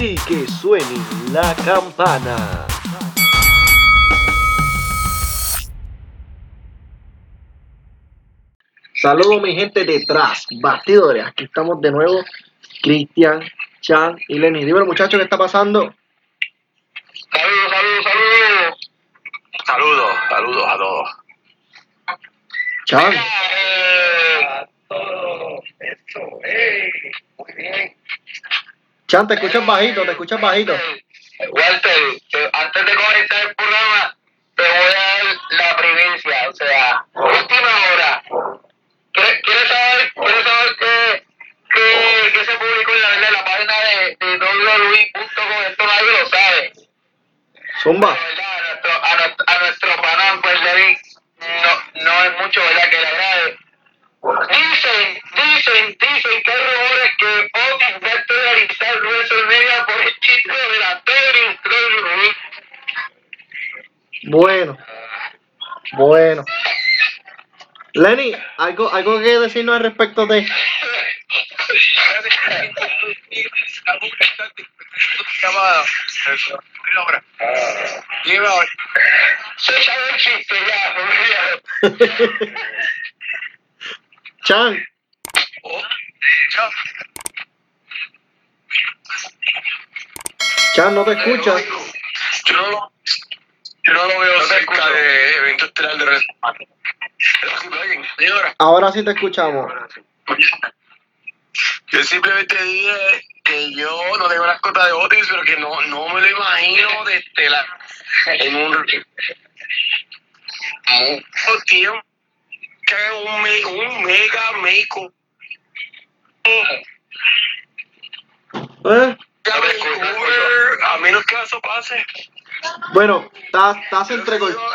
y que suene la campana. Saludos mi gente detrás, batidores. Aquí estamos de nuevo, Cristian, Chan y Lenny. Dímelo muchachos, ¿qué está pasando? Saludos, saludos, saludos. Saludos, saludos a todos. Chan, eh, todo esto, hey, muy bien. Chan, te escuchas bajito, te escuchas bajito. Walter, eh, antes de comenzar el programa, te voy a dar la primicia, o sea, última hora. ¿Quieres quieres saber, quieres saber qué, qué, qué se publicó en la, en la página de, de www.com? Esto nadie lo sabe. Zumba. A nuestro, a nuestro, a nuestro panón, pues David, no, no es mucho, ¿verdad? Que le agrade. Dicen, dicen, dicen que hay rumores que Otis va a estelarizar WrestleMania por el título de la WWE. Bueno, bueno. Lenny, ¿algo, algo que decirnos al respecto de... Chan, Chan, no te escuchas. Yo no lo, yo no lo veo cerca de evento estelar de señora. Ahora sí te escuchamos. Yo simplemente dije que yo no tengo las cotas de Otis, pero que no, no me lo imagino de estelar en un mucho tiempo que un, me- un mega make ¿Eh? a menos que eso pase. Bueno, estás, estás entrecortado.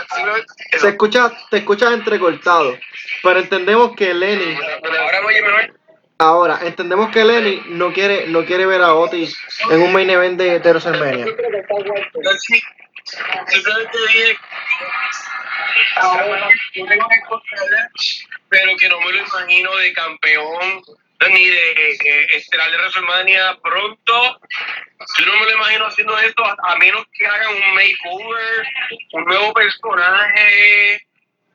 Se escucha, te escuchas entrecortado. Pero entendemos que Lenny, Ahora mejor. entendemos que Lenny no quiere, no quiere ver a Otis en un main event de, WrestleMania. Ahora tengo que pero que no me lo imagino de campeón ni de eh, de WrestleMania pronto. Yo no me lo imagino haciendo esto a, a menos que hagan un makeover, un nuevo personaje,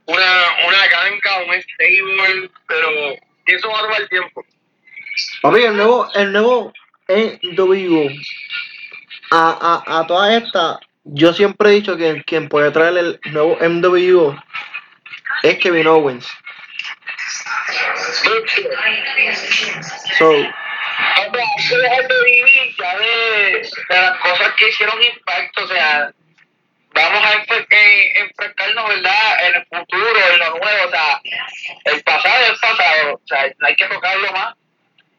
una, una ganga, un stable, pero eso va a tomar tiempo. Papi, el nuevo, el nuevo NWO. A, a, a toda esta, yo siempre he dicho que quien puede traer el nuevo MWO es Kevin Owens. Hay que dejar de vivir ya de, de las cosas que hicieron impacto, o sea, vamos a eh, enfrentarnos, ¿verdad?, en el futuro, en lo nuevo, o sea, el pasado es pasado, o sea, no hay que tocarlo más.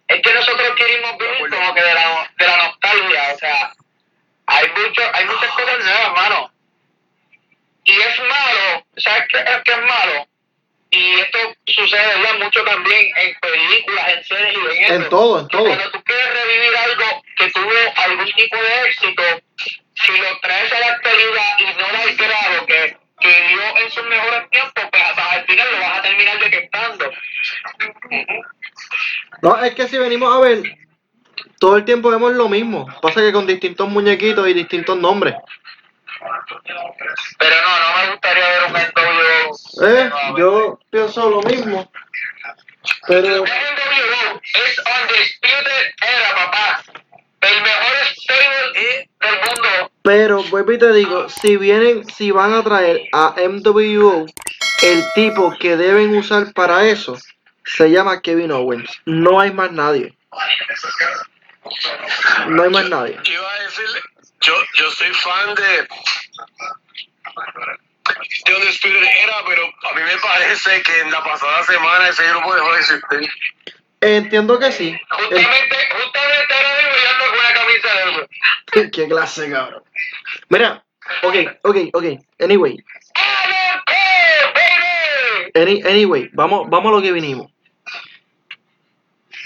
Es que nosotros queremos vivir como que de la, de la nostalgia, o sea, hay, mucho, hay muchas cosas nuevas, mano. Y es malo, ¿sabes qué es que es malo? Y esto sucede, ¿verdad?, mucho también en películas, en series y en en eso. todo, en todo. Cuando tú quieres revivir algo que tuvo algún tipo de éxito, si lo traes a la actualidad y no da el grado que, que dio en sus mejores tiempos, pues hasta al final lo vas a terminar detectando. No, es que si venimos a ver, todo el tiempo vemos lo mismo. Pasa que con distintos muñequitos y distintos nombres. Pero no, no me gustaría ver un. Eh, yo pienso lo mismo. Pero, es Undisputed Era, papá. El mejor stable del mundo. pero vuelvo y te digo, si vienen, si van a traer a MWO, el tipo que deben usar para eso se llama Kevin Owens. No hay más nadie. No hay más nadie. ¿Qué iba a decirle? Yo, yo soy fan de de donde era, pero a mí me parece que en la pasada semana ese grupo dejó de existir. Entiendo que sí. Eh, Justamente, justamente ahora mismo yo ando con una camisa de. Qué clase, cabrón. Mira, ok, ok, ok. Anyway, any- anyway, vamos, vamos a lo que vinimos.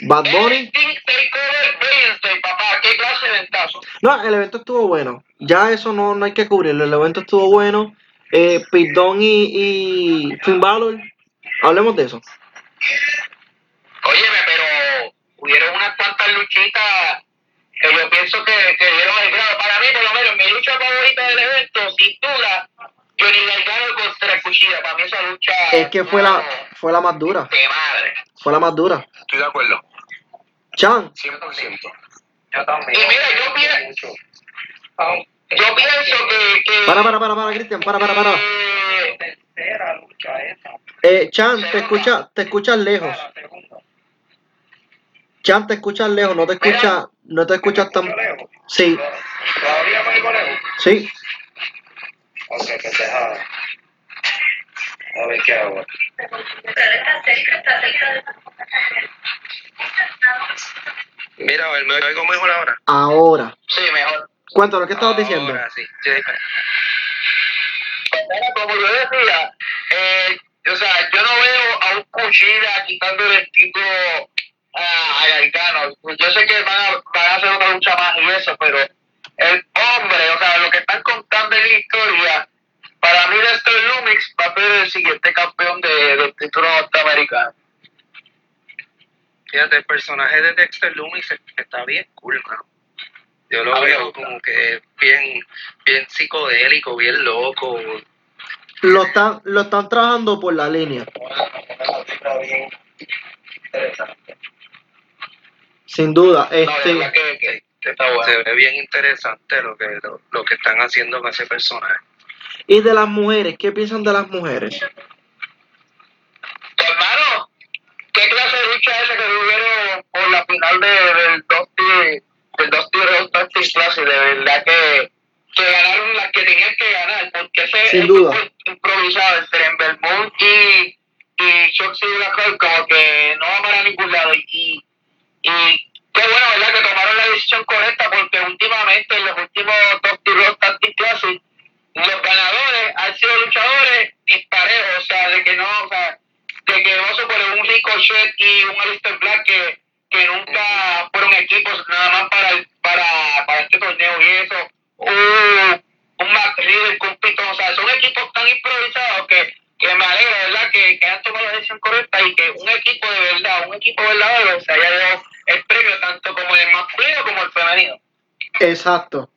Bad Bunny. No, el evento estuvo bueno. Ya eso no, no hay que cubrirlo. El evento estuvo bueno. Eh, Dunne y, y Finn Balor. Hablemos de eso. Óyeme, pero hubieron unas cuantas luchitas que yo pienso que, que dieron el grado. Para mí, por lo menos, mi lucha favorita del evento, sin duda, Johnny Gargano contra Cuchilla. Para mí esa lucha... Es que fue la, fue la más dura. De madre. Fue la más dura. Estoy de acuerdo. Chan, 100%. Yo también. Y mira, yo pienso- Yo pienso que... que para, para, para, para, Cristian, para, para, para. eh, Tercera lucha esa. Eh, Chan, te escucha, te escuchas lejos. Chan, te escuchas lejos, no te escuchas, no te escuchas tan. ¿Escucho lejos? Sí, ¿Todavía me oigo lejos? sí. Ok. A ver qué hago. Mira, a ver, me oigo mejor ahora. Ahora. sí, mejor. Cuéntanos, ¿qué estabas diciendo? Ahora sí. Sí. Bueno, como yo decía, eh, o sea, yo no veo a un cuchilla quitándole el título a, a. Yo sé que van a, van a hacer una lucha más y eso, pero el hombre, o sea, lo que están contando en la historia, para mí Lester Lumix va a ser el siguiente campeón de, del título norteamericano. Fíjate, el personaje de Dexter Loomis está bien cool, mano. Yo lo veo como que bien, bien psicodélico, bien loco. Lo están, lo están trabajando por la línea, Una cifra bien interesante. sin duda. No, de Este, que, que- que está bueno. Se ve bien interesante lo que, lo, lo que están haciendo con ese personaje. y de las mujeres, ¿qué piensan de las mujeres? Hermano, ¿qué clase de lucha es esa que tuvieron por la final de, del Dusty, del Dusty Road Tactics Classic? De verdad que, que ganaron las que tenían que ganar, porque ese Sin duda. improvisado entre Ember Moon y, y Shoxy Blackheart como que no va para ningún lado. Y, y qué bueno, ¿verdad? Que tomaron la decisión correcta, porque últimamente en los últimos Dusty Road Tactics Classic los ganadores han sido luchadores disparejos, o sea, de que no, o sea, de que no se pone un Ricochet y un Alistair Black que, que nunca fueron equipos nada más para, el- para, para este torneo y eso, un, un Matt Riddle con Pitón, o sea, son equipos tan improvisados que, que me alegra, ¿verdad?, que, que hayan tomado la decisión correcta y que un equipo de verdad, un equipo verdadero se haya dado el premio tanto como el masculino como el femenino. Exacto.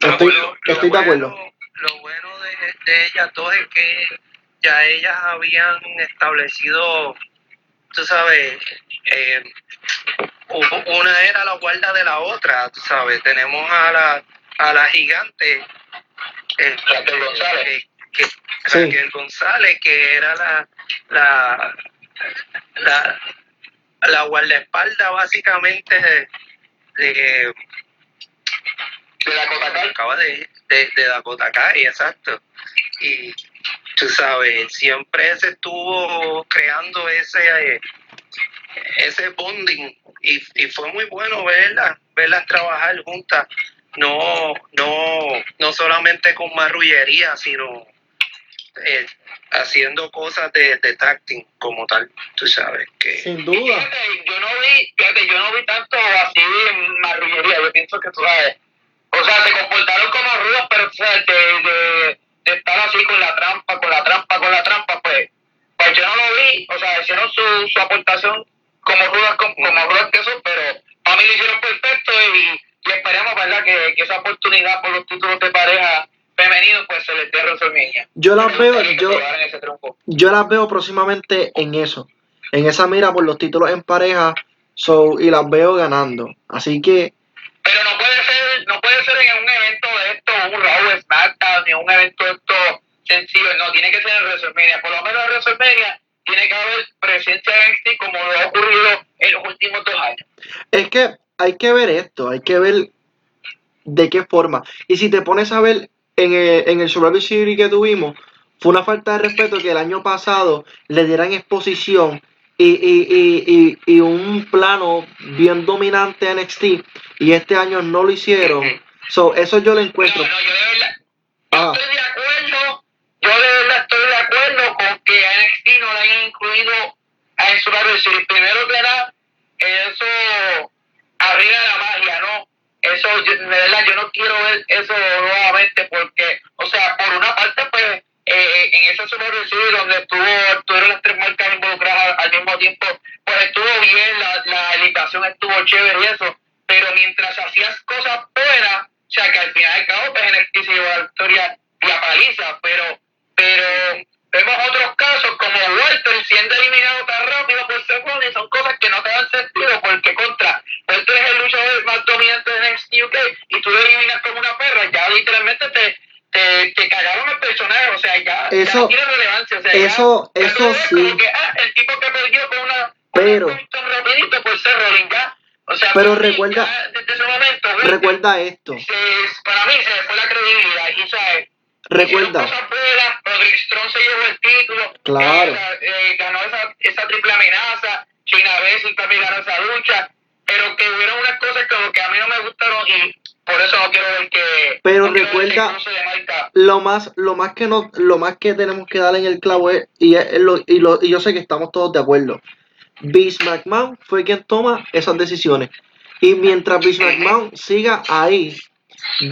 Lo Estoy, bueno- estoy de acuerdo. bueno- Lo bueno de, de ellas dos es que ya ellas habían establecido, tú sabes, eh, una era la guarda de la otra, tú sabes. Tenemos a la, a la gigante, eh, Raquel González. que, que- Sí. Raquel González, que era la, la, la, la guardaespaldas básicamente de, de De la Coca acaba de, de, de Dakota Kai, exacto. Y tú sabes, siempre se estuvo creando ese eh, ese bonding y, y fue muy bueno verlas, verlas trabajar juntas, no, no, no solamente con marrullería, sino eh, haciendo cosas de, de tacting como tal, tú sabes que Sin duda. Fíjate, yo no vi, fíjate, yo no vi tanto así en marrullería, yo pienso que tú sabes, o sea, se comportaron como rudos, pero de, de, de estar así con la trampa, con la trampa, con la trampa, pues, pues yo no lo vi, o sea, hicieron su, su aportación como rudas, como, como rudas que son, pero para mí lo hicieron perfecto y, y esperemos, ¿verdad?, que, que esa oportunidad por los títulos de pareja femeninos, pues se les dé a. Yo las veo, yo, yo las veo próximamente en eso, en esa mira por los títulos en pareja, so, y las veo ganando. Así que, Pero no puede ser, no puede ser en un evento de esto, un Raw SmackDown, ni un evento esto sencillo, no, tiene que ser en WrestleMania. Por lo menos en WrestleMania tiene que haber presencia de NXT como lo ha ocurrido en los últimos dos años. es que hay que ver esto, hay que ver de qué forma. Y si te pones a ver en el, en el Survivor Series que tuvimos, fue una falta de respeto que el año pasado le dieran exposición y, y, y, y, y un plano bien dominante a NXT y este año no lo hicieron. So, eso yo lo No, encuentro. no, yo de verdad, Ah, estoy de acuerdo, yo de verdad estoy de acuerdo con que a NXT no le hayan incluido a Survivor Series. Primero que nada, eso arruina la magia, ¿no? Eso, yo- de verdad, yo no quiero ver eso nuevamente porque, o sea, por una parte, pues, eh, en ese Survivor Series donde estuvo, estuvieron las tres marcas involucradas al mismo tiempo, pues estuvo bien, la, la invitación estuvo chévere y eso, pero mientras hacías cosas buenas, o sea, que al final del cabo, pues NXT se llevó la victoria y la paliza, pero, pero vemos otros casos como Walter siendo eliminado tan rápido por Seth Rollins, son cosas que no te dan sentido, porque contra, Walter es el luchador más dominante de NXT UK y tú lo eliminas como una perra, ya literalmente te, te, te cagaron el personaje, o sea, ya, Eso- no tiene relevancia, o sea, eso- ya, eso sí. que, ah, el tipo que perdió con una Pero- un rapidito por ser Rollins, ya, o sea, Pero mí, recuerda- ya desde ese momento, Recuerda esto, se- para mí se le fue la credibilidad y sabes recuerda. Cosas buenas, Roderick Strong se llevó el título. Claro. eh, eh, ganó esa, esa triple amenaza. China Baszler también ganó esa lucha. Pero que hubieron unas cosas como que a mí no me gustaron y por eso no quiero ver que. Pero no recuerda- marca. Lo más, lo más que no, lo más que tenemos que dar en el clavo es, y, es lo- y, lo- y yo sé que estamos todos de acuerdo. Vince McMahon fue quien toma esas decisiones. Y mientras Vince McMahon siga ahí,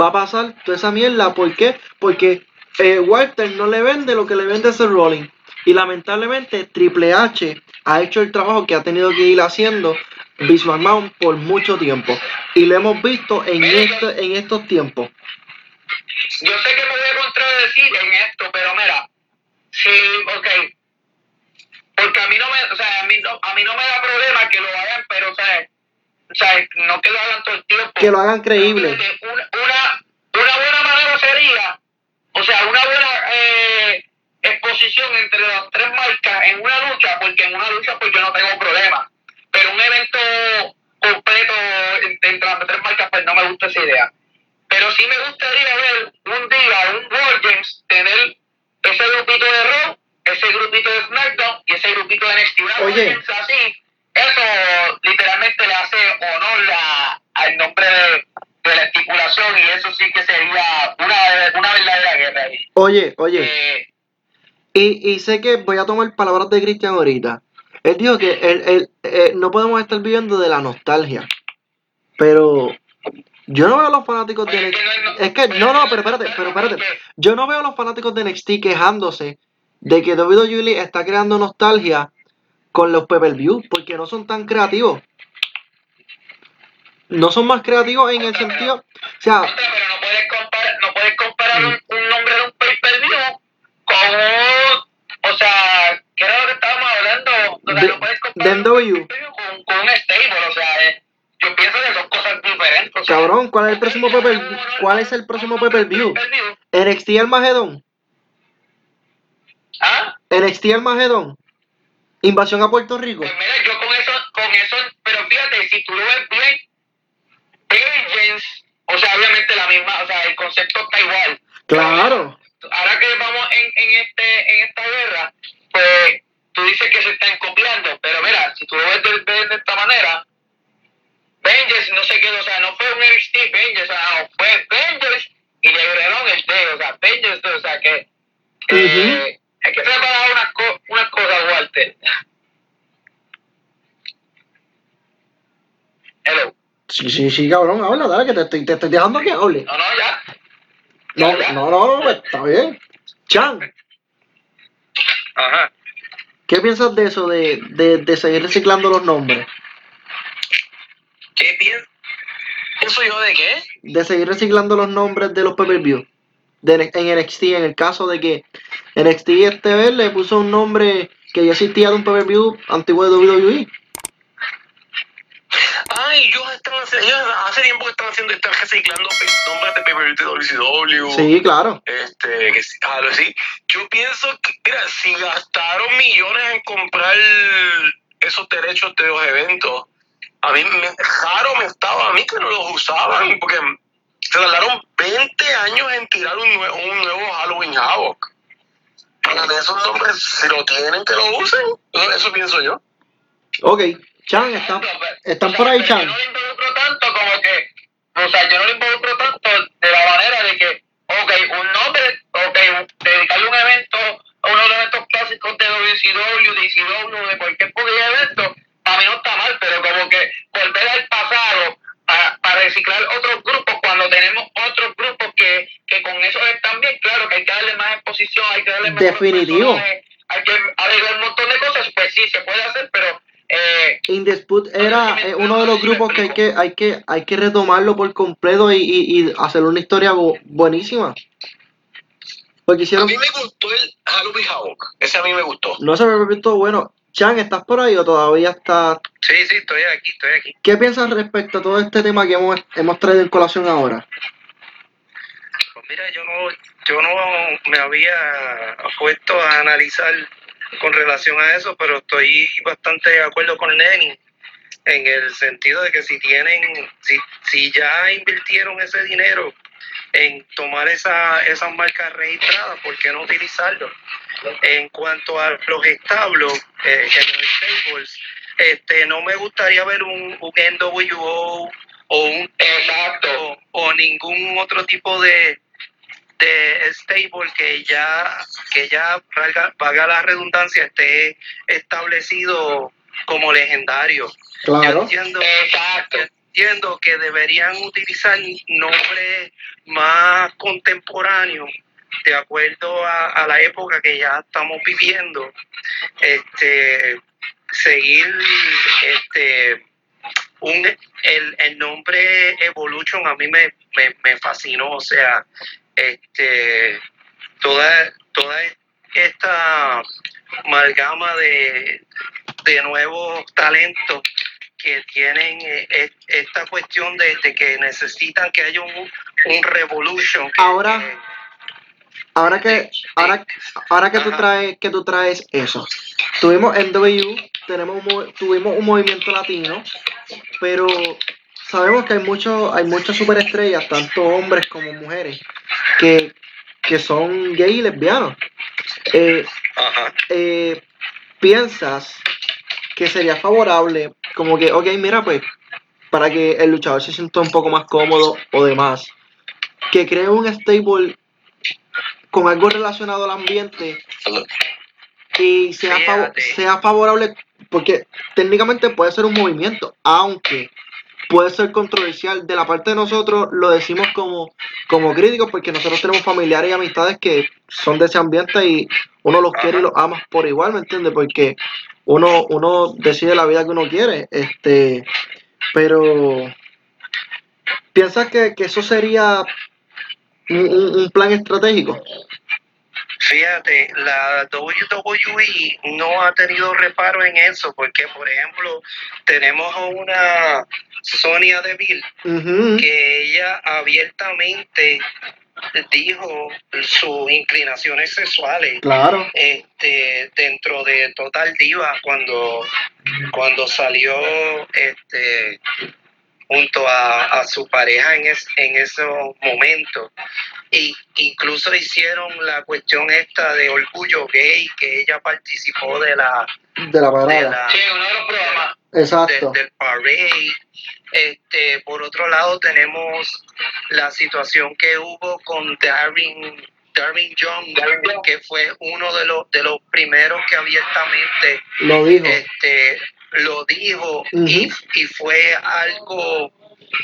va a pasar toda esa mierda. ¿Por qué? Porque eh, Walter no le vende lo que le vende ese Rolling. Y lamentablemente Triple H ha hecho el trabajo que ha tenido que ir haciendo Vince McMahon por mucho tiempo. Y lo hemos visto en, esto, en estos tiempos. Yo sé que me voy a contradecir en esto, pero mira, sí, ok. Porque a mí no me, o sea, a mí no, a mí no me da problema que lo hagan, pero, o sea, o sea, no que lo hagan todo el tiempo. Que lo hagan creíble. Una, una, una buena manera sería, o sea, una buena eh, exposición entre las tres marcas en una lucha, porque en una lucha pues yo no tengo problema. Pero un evento completo entre entre las tres marcas, pues no me gusta esa idea. Pero sí me gustaría ver un día un World Games tener ese grupito de Raw, ese grupito de SmackDown y ese grupito de NXT. Una Oye. Así, eso literalmente le hace honor a- al nombre de, de la estipulación y eso sí que sería una, una verdadera guerra ahí. Oye, oye. Eh, Y, y sé que voy a tomar palabras de Cristian ahorita. Él dijo que él, él, eh, no podemos estar viviendo de la nostalgia. Pero yo no veo a los fanáticos de pues es NXT. que no es que, no, no, pero espérate, pero espérate. Yo no veo a los fanáticos de NXT quejándose de que WWE está creando nostalgia con los pay-per-view porque no son tan creativos. No son más creativos en el sentido. O sea, pero no puedes comparar, no puedes comparar un, un nombre de un pay-per-view con un, o sea, ¿qué era lo que estábamos hablando? O sea, De- no puedes comparar un con, con un stable, o sea, eh, yo pienso que son cosas diferentes. o sea, cabrón, ¿cuál es el próximo no, ¿Cuál es el próximo pay-per-view? NXT Armageddon. NXT Armageddon. Invasión a Puerto Rico. Pues mira, yo con eso, con eso, pero fíjate, si tú lo ves bien, Agents, o sea, obviamente la misma, o sea, el concepto está igual. Claro. Ahora que vamos en, en este, en esta guerra, pues tú dices que se están copiando, pero mira, si tú lo ves de, de- de esta manera, Avengers no se quedó, o sea, no fue un NXT Avengers, o sea, no, fue Avengers y le agregaron el D, o sea, Avengers, o sea, que eh, hay que preparar unas, co- unas cosas, Walter. Hello. Sí, sí, sí, cabrón, habla, dale, que te estoy, te estoy dejando que hable. No, no, ya. No, Ya, ya. no, no, no, pues, está bien. Chan, Ajá. ¿qué piensas de eso, de, de, de seguir reciclando los nombres? ¿Qué pienso? ¿Pienso yo de qué? De seguir reciclando los nombres de los pay-per-view. De, en NXT, en el caso de que NXT este vez le puso un nombre que ya existía de un pay-per-view antiguo de E. WWE. Ay, ellos están ellos hace tiempo que están haciendo, están reciclando nombres de pay de WCW. Sí, claro. Este, que sí, algo así. Yo pienso que, mira, si gastaron millones en comprar esos derechos de los eventos, a mí me, raro me estaba a mí que no los usaban, porque se tardaron 20 años en tirar un, nue- un nuevo Halloween Havoc. Para de esos nombres, si lo tienen, que lo usen. Eso, eso pienso yo. Ok, Chan, están, están O sea, por ahí, Chan. Yo no lo involucro tanto como que, o sea, yo no lo involucro tanto de la manera de que, ok, un nombre, ok, dedicarle un evento a uno de los eventos clásicos de WCW, de ECW, de cualquier evento, para mí no está mal, pero como que volver al pasado para, para reciclar otros grupos cuando tenemos otros grupos que, que con eso están bien, claro que hay que darle más exposición, hay que darle más Definitivo. hay que arreglar un montón de cosas, pues sí, se puede hacer, pero eh, In Dispute era eh, uno de los grupos que hay que, hay que, hay que retomarlo por completo y, y, y hacer una historia bu- buenísima. Porque A hicieron, mí me gustó el Halloween Havoc. Ese a mí me gustó. no se me visto bueno. Chan, ¿estás por ahí o todavía estás? Sí, sí, estoy aquí, estoy aquí. ¿Qué piensas respecto a todo este tema que hemos, hemos traído en colación ahora? Mira, yo no, yo no me había puesto a analizar con relación a eso, pero estoy bastante de acuerdo con Lenny en el sentido de que si tienen, si, si ya invirtieron ese dinero en tomar esa, esas marcas registradas, ¿por qué no utilizarlo? En cuanto a los establos, eh, los stables, este, no me gustaría ver un, un NWO o un Exacto. o ningún otro tipo de, de stable que ya que ya valga, la redundancia esté establecido como legendario. Yo Claro. entiendo, Exacto. yo entiendo que deberían utilizar nombres más contemporáneos de acuerdo a, a la época que ya estamos viviendo. Este seguir este un el, el nombre Evolution a mí me, me, me fascinó, o sea, este toda toda esta amalgama de, de nuevos talentos que tienen eh, eh, esta cuestión de, de que necesitan que haya un, un revolution. que- Ahora- que- Ahora que, ahora, ahora que tú traes, que tú traes eso, tuvimos NW, tenemos un tuvimos un movimiento latino, pero sabemos que hay muchos, hay muchas superestrellas, tanto hombres como mujeres, que, que son gay y lesbianos. Eh, Ajá. eh, ¿Piensas que sería favorable, como que, ok, mira, pues, para que el luchador se sienta un poco más cómodo o demás, que cree un stable con algo relacionado al ambiente y sea, sea favorable, porque técnicamente puede ser un movimiento, aunque puede ser controversial. De la parte de nosotros lo decimos como, como críticos, porque nosotros tenemos familiares y amistades que son de ese ambiente y uno los quiere y los ama por igual, ¿me entiendes? Porque uno, uno decide la vida que uno quiere, este, pero ¿piensas que, que eso sería un, un- plan estratégico? Fíjate, la WWE no ha tenido reparo en eso, porque por ejemplo tenemos una Sonia Deville Ujú, que ella abiertamente dijo sus inclinaciones sexuales Claro, este dentro de Total Diva cuando cuando salió este junto a, a su pareja en, es- en esos momentos y incluso hicieron la cuestión esta de orgullo gay que ella participó de la de la de parada. la Sí, uno de los programas. Exacto. de- del parade. Este, por otro lado tenemos la situación que hubo con Darren, Darren Young, que fue uno de los de los primeros que abiertamente Lo dijo. este lo dijo y, y fue algo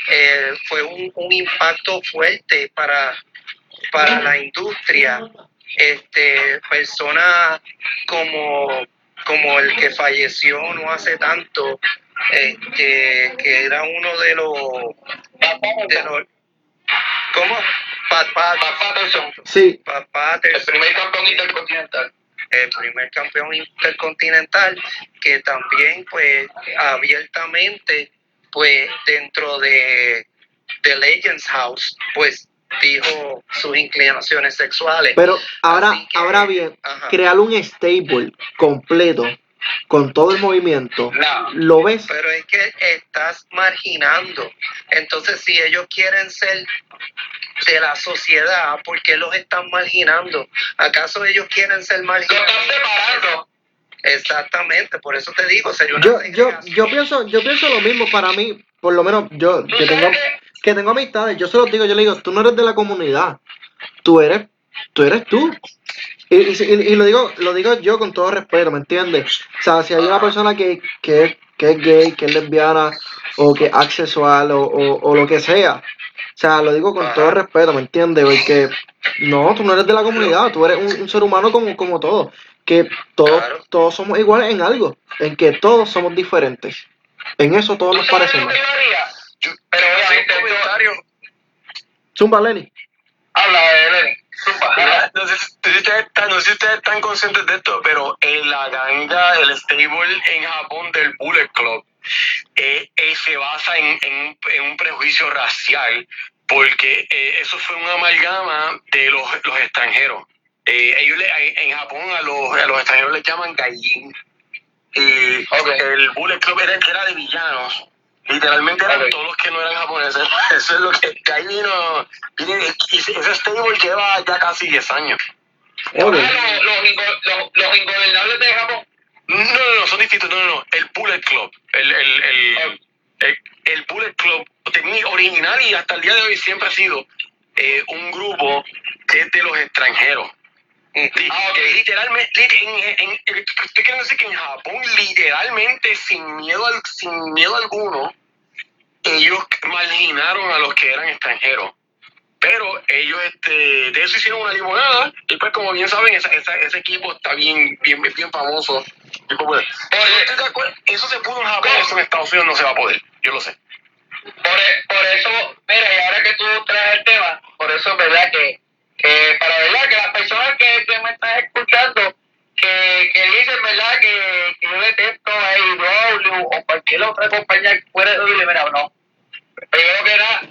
eh, fue un, un impacto fuerte para para la industria este personas como como el que falleció no hace tanto este que era uno de los de los ¿cómo? Pat Pat Pat Patterson, Sí, Pat el Patterson, primer campeón intercontinental. el primer campeón intercontinental que también pues abiertamente pues dentro de de Legends House pues dijo sus inclinaciones sexuales pero ahora, que- ahora bien, Ajá. crear un stable completo con todo el movimiento, No. ¿lo ves? pero es que estás marginando entonces si ellos quieren ser de la sociedad ¿por qué los están marginando? ¿acaso ellos quieren ser marginados? separando. Exactamente, por eso te digo, sería una Yo, yo, yo pienso, yo pienso lo mismo para mí, por lo menos yo que tengo, que tengo amistades, yo se los digo, yo le digo, tú no eres de la comunidad, tú eres, tú eres tú. Y, y, y- lo digo, lo digo yo con todo respeto, ¿me entiendes? O sea, si hay una persona que, que, es- que es gay, que es lesbiana, o que es asexual, o, o, o lo que sea, o sea, lo digo con todo respeto, ¿me entiendes? Porque no, tú no eres de la comunidad, tú eres un, un ser humano como, como todos, que todos, todos somos iguales en algo, en que todos somos diferentes. En eso todos ¿Tú nos parecemos. Yo Pero un obviamente esto- comentario. Zumba, Lenny. Habla de Lenny. Zumba. No sé, si ustedes están, no sé si ustedes están conscientes de esto, pero en la ganga, el stable en Japón del Bullet Club, eh, eh, se basa en, en un- en un prejuicio racial, porque eh, eso fue una amalgama de los, los extranjeros. Eh, ellos le- en Japón a los, a los extranjeros les llaman gaijin. Y Ok. el Bullet Club era, era de villanos. Literalmente eran todos los que no eran japoneses. Eso es lo que de ahí vino. ese stable lleva ya casi 10 años. Los, los, los, los ingobernables de Japón. No, no, no, son distintos. No, no, no. El Bullet Club. El, el, el, el, el Bullet Club original y hasta el día de hoy siempre ha sido eh, un grupo que es de los extranjeros. Ah, ok. literalmente, lit- en, en, estoy queriendo decir que en Japón, literalmente, sin miedo, al- sin miedo alguno, ellos marginaron a los que eran extranjeros. Pero ellos este, de eso hicieron una limonada y pues como bien saben, esa, esa- ese equipo está bien, bien, bien famoso. bien popular. Pero yo estoy de acuerdo, eso se pudo en Japón, eso en Estados Unidos no se va a poder, yo lo sé. Por, por eso, mira, y ahora que tú traes el tema, por eso es verdad que, que para verdad que las personas que, que me están escuchando, que, que dicen verdad que, que yo detesto a AEW o cualquier otra compañía fuera de WWE, no. Primero que nada,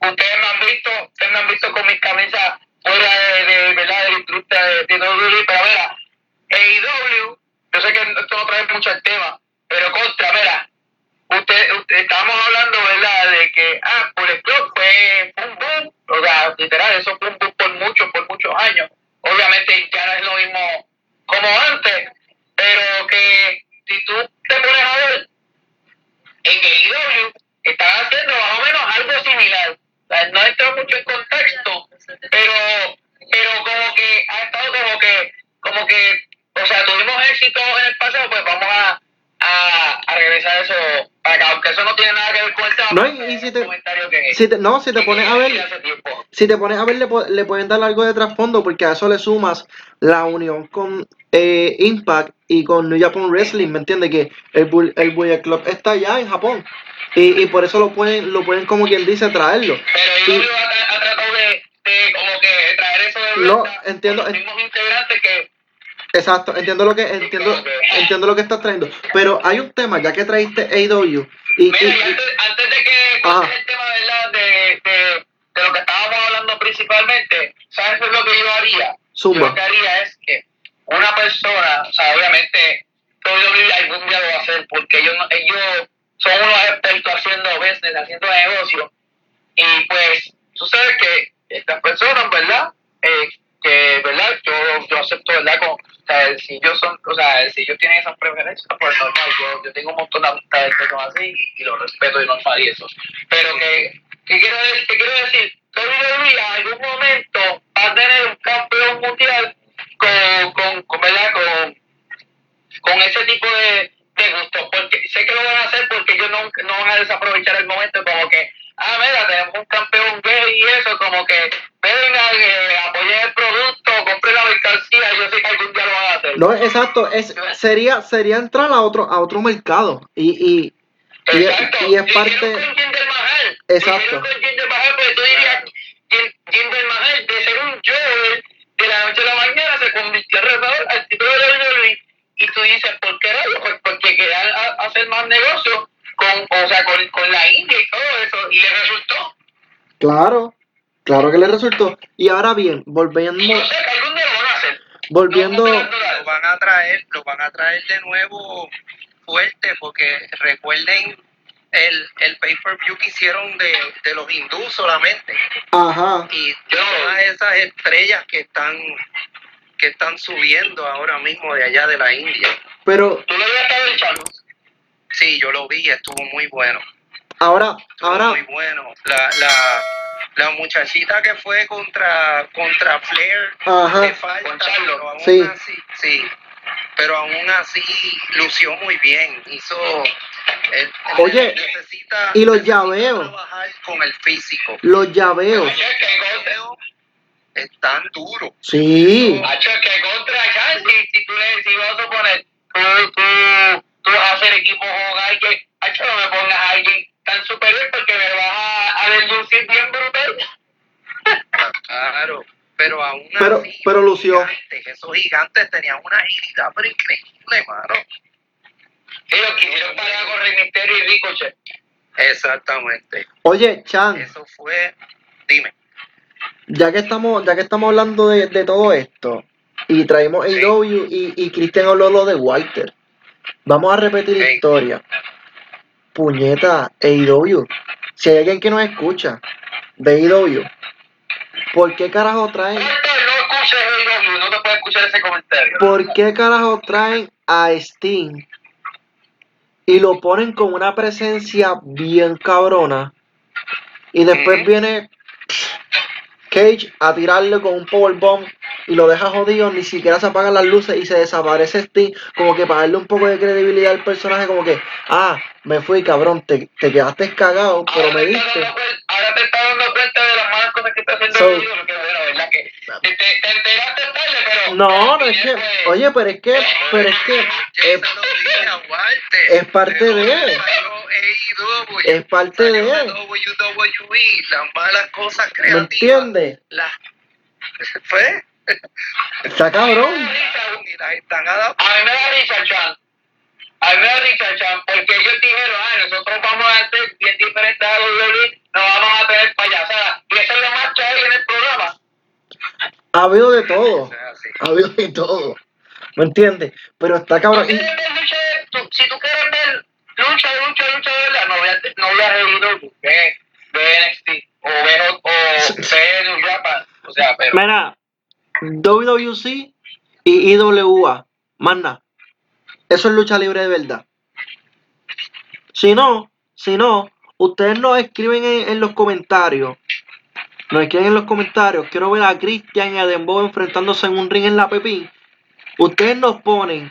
ustedes me han visto, ustedes me han visto con mis camisas fuera de, de verdad de la industria de, de WWE, pero mira, AEW, yo sé que esto no trae mucho el tema, pero contra, mira, usted, usted estábamos hablando, ¿verdad? De que, ah, por club fue un boom, o sea, literal, eso fue un boom por muchos, por muchos años. Obviamente ya no es lo mismo como antes, pero que si tú te pones a ver, en AEW están haciendo más o menos algo similar. No entra mucho en contexto, pero, pero como que ha estado como que, como que, o sea, tuvimos éxito en el pasado, pues vamos a, a, a regresar eso aunque eso no tiene nada que ver con el tema. No, y- si te- que- Si te- no, si te pones a ver, si te pones a ver, le, le pueden dar algo de trasfondo porque a eso le sumas la unión con eh, Impact y con New Japan Wrestling, ¿me entiendes? Que el, Bull- el Bullet Club está allá en Japón y, y por eso lo pueden, lo pueden como quien dice traerlo. Pero yo ha, ha tratado de, de como que traer eso de No, vuelta entiendo, con los mismos integrantes que Exacto, entiendo lo que entiendo, entiendo lo que estás trayendo, pero hay un tema ya que traíste AEW y, Mira, y y- antes, antes de que el tema ¿verdad? De, de, de lo que estábamos hablando principalmente, ¿sabes qué es lo que yo haría? Zumba. Yo lo que haría es que una persona, o sea, obviamente, WWE algún día lo va a hacer, porque ellos, ellos son unos expertos haciendo business, haciendo negocio, y pues, sabes que estas personas, ¿verdad? Eh, que, ¿verdad? Yo, yo acepto, ¿verdad? Con, o sea, si ellos son, o sea, si ellos tienen esas preferencias, pues normal, yo, yo tengo un montón de amistades que son así y los respeto y normal y eso. Pero que, ¿qué quiero decir? ¿Qué quiero decir? WWE en algún momento va a tener un campeón mundial con, con, con ¿verdad? Con, con ese tipo de, de gustos, porque sé que lo van a hacer porque ellos no, no van a desaprovechar el momento como que, ah, mira, tenemos un campeón gay y eso, como que vengan, eh, apoyen el producto, compren la mercancía, yo sé que algún día lo van a hacer. no exacto, es sería sería entrar a otro a otro mercado y y, y, Exacto. y es parte Mahal. Exacto. Mahal, tú dirías, Jinder Mahal, de ser un Joel, de la noche a la mañana se convirtió en retador al título de WWE. Y tú dices, ¿por qué rayos? Pues porque querían hacer más negocio con, o sea, con, con la India y todo eso. Y le resultó. Claro, claro que le resultó. Y ahora bien, volviendo, yo sé que algún día lo van a hacer. volviendo, No, lo van a traer, lo van a traer de nuevo fuerte porque recuerden el, el pay-per-view que hicieron de, de los hindús solamente ajá, y todas esas estrellas que están que están subiendo ahora mismo de allá de la India. pero Tú lo habías estado echando. Sí, yo lo vi, estuvo muy bueno. Ahora, ahora, muy bueno. La, la, la muchachita que fue contra contra Flair Ajá. le falta, Con Charlo. pero aún Sí. así, sí, pero aún así lució muy bien. Hizo eh, Oye, necesita, y los llaveos. trabajar con el físico. los llaveos, Hacho, que contra, Están duros. sí, hacho, que contra acá, si, si tú le si vas a poner, tú, tú, tú, hacer equipo con alguien, no me pongas a alguien tan superior porque me vas a, a deslucir bien brutal. Claro, pero aún Pero- así, pero lució. gigantes, esos gigantes tenían una agilidad pero increíble, mano. Sí, lo quisieron parar con Rey Misterio y Ricochet. Exactamente. Oye, Chan, Eso fue, dime. ya que estamos, ya que estamos hablando de, de todo esto, y traemos Sí. AEW y, y Cristian habló lo de Walter, vamos a repetir la Sí. historia. Puñeta, AEW. Si hay alguien que nos escucha de AEW, ¿por qué carajo traen, no escuches el no te puedes escuchar ese comentario. por qué carajo traen a Sting y lo ponen con una presencia bien cabrona y después viene Cage a tirarle con un powerbomb y lo deja jodido, ni siquiera se apagan las luces y se desaparece Sting, como que para darle un poco de credibilidad al personaje, como que, ah, me fui cabrón, te, te quedaste cagado, pero me diste. dando ahora te estás dando cuenta de las malas cosas que está haciendo So- el video, que bueno, ¿verdad? Que te, te, te enteraste tarde, pero... No, no es que, oye, pero es que, pero es que, es, Walter. es parte ¿De salió AEW? es parte de, WWE, las malas cosas ¿me creativas. entiendes? Las fue Está cabrón. y las están adaptando. A mí me da risa, Chan. A mí me da risa, Chan, porque ellos dijeron, ah, nosotros vamos a hacer bien diferentes a los WWE, no vamos a tener payasadas. Y eso es lo más chévere en el programa. Ha habido de todo. O sea, sí. Ha habido de todo. ¿Me entiendes? Pero está ¿Tú cabrón. Y, ver si tú quieres ver lucha, lucha, lucha de verdad, no veas no veas AEW, ve, ve NXT, o ve, o, ve New Japan, o sea, pero... mira, WWC y IWA. Más nada. Eso es lucha libre de verdad. Si no, si no, ustedes nos escriben en, en los comentarios. Nos escriben en los comentarios. Quiero ver a Christian y a Dembow enfrentándose en un ring en la Pepín. Ustedes nos ponen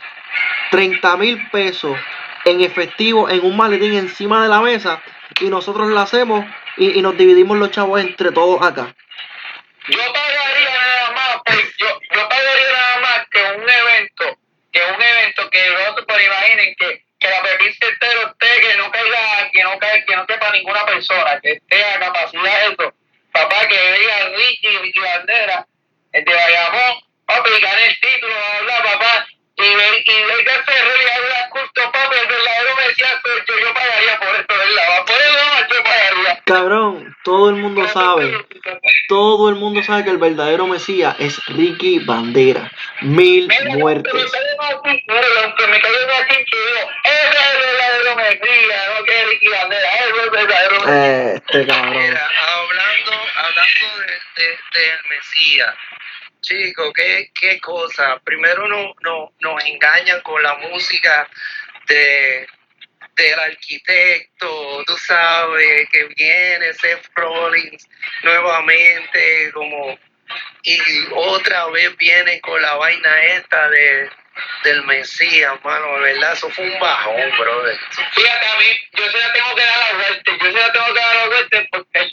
30 mil pesos en efectivo en un maletín encima de la mesa y nosotros lo hacemos y, y nos dividimos los chavos entre todos acá. Yo pagaría nada más, por- yo, yo pagaría nada más que un evento, que un evento que nosotros pues imaginen que, que la Pepín Certero esté, que no caiga, que no caiga, que no quepa ninguna persona, que esté a capacidad eso. Papá, que diga Ricky, Ricky Bandera, el de Bayamón, papi, gane el título, bla, papá, y ver, y ver que Ferrer y habla culto, papi, el verdadero Mesías soy yo, yo pagaría por esto, ¿verdad? Por eso yo pagaría. Cabrón, todo el mundo sabe, todo el mundo sabe que el verdadero Mesías es Ricky Bandera. Mil Mira, muertes. aunque me Martín, que yo, ese es el verdadero Mesías, no que Ricky Bandera, ese es el verdadero Mesías. Eh, este cabrón. Mira, hablando, hablando de, de- del Mesías, chicos, qué, qué cosa. Primero no, no, nos engañan con la música de del arquitecto, tú sabes, que viene Seth Rollins nuevamente, como, y otra vez viene con la vaina esta de, del Mesías, mano, verdad, eso fue un bajón, brother. Fíjate, a mí, yo se la tengo que dar a Walter, yo se la tengo que dar a Walter porque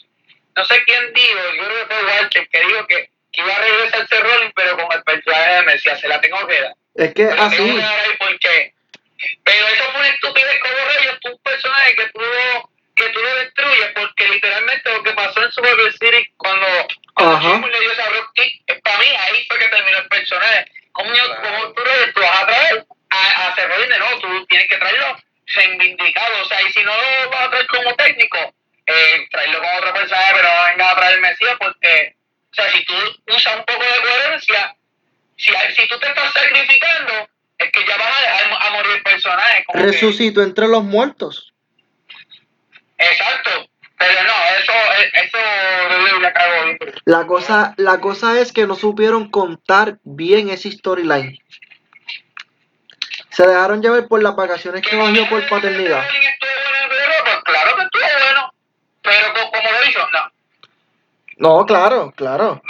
no sé quién dijo, yo creo que fue Walter, que dijo que iba a regresar a Rolling, pero con el personaje de Mesías, se la tengo que dar. Es que tengo así, que dar ahí porque, pero eso fue una estupidez como reyes, tú un personaje que tú, lo- que tú lo destruyes, porque literalmente lo que pasó en Survivor City cuando, cuando Ajá. Le dio esa rock es para mí, ahí fue que terminó el personaje. ¿Cómo, Claro. cómo tú, lo- tú vas a traer a, a Cerro de no? Tú tienes que traerlo reivindicado, o sea, y si no lo vas a traer como técnico, eh, traerlo como otra persona, pero no vengas a traer Mesías, porque, o sea, si tú usas un poco de coherencia, si, si tú te estás sacrificando, es que ya vas a dejar a morir el personaje. Como que- resucitó entre los muertos. exacto, pero no, eso, eso la cagó bien. La cosa, la cosa es que no supieron contar bien ese storyline. Se dejaron llevar por las vacaciones que cogió por paternidad. Pues claro que estuvo bueno, pero co- como lo hizo, no. No, claro, claro.